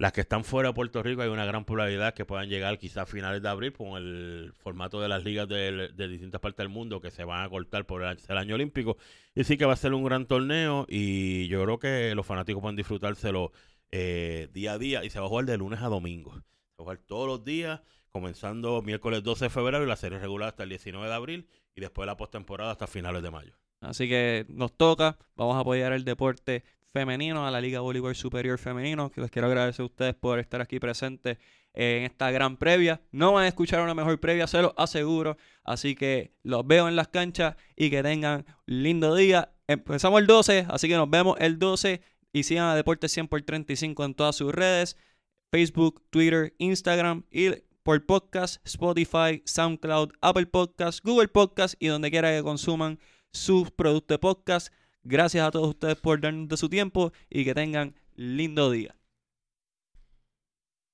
Las que están fuera de Puerto Rico hay una gran probabilidad que puedan llegar quizás a finales de abril con el formato de las ligas de, distintas partes del mundo que se van a cortar por el, año olímpico. Y sí que va a ser un gran torneo y yo creo que los fanáticos pueden disfrutárselo eh, día a día y se va a jugar de lunes a domingo. Se va a jugar todos los días, comenzando miércoles 12 de febrero y la serie regular hasta el 19 de abril y después la postemporada hasta finales de mayo. Así que nos toca, vamos a apoyar el deporte femenino, a la Liga Bolívar Superior Femenino, que les quiero agradecer a ustedes por estar aquí presentes en esta gran previa. No van a escuchar una mejor previa, se lo aseguro. Así que los veo en las canchas y que tengan un lindo día. Empezamos el 12, así que nos vemos el 12 y sigan a Deportes 100 por 35 en todas sus redes, Facebook, Twitter, Instagram y por podcast, Spotify, SoundCloud, Apple Podcast, Google Podcast y donde quiera que consuman sus productos de podcast. Gracias a todos ustedes por darnos de su tiempo y que tengan lindo día.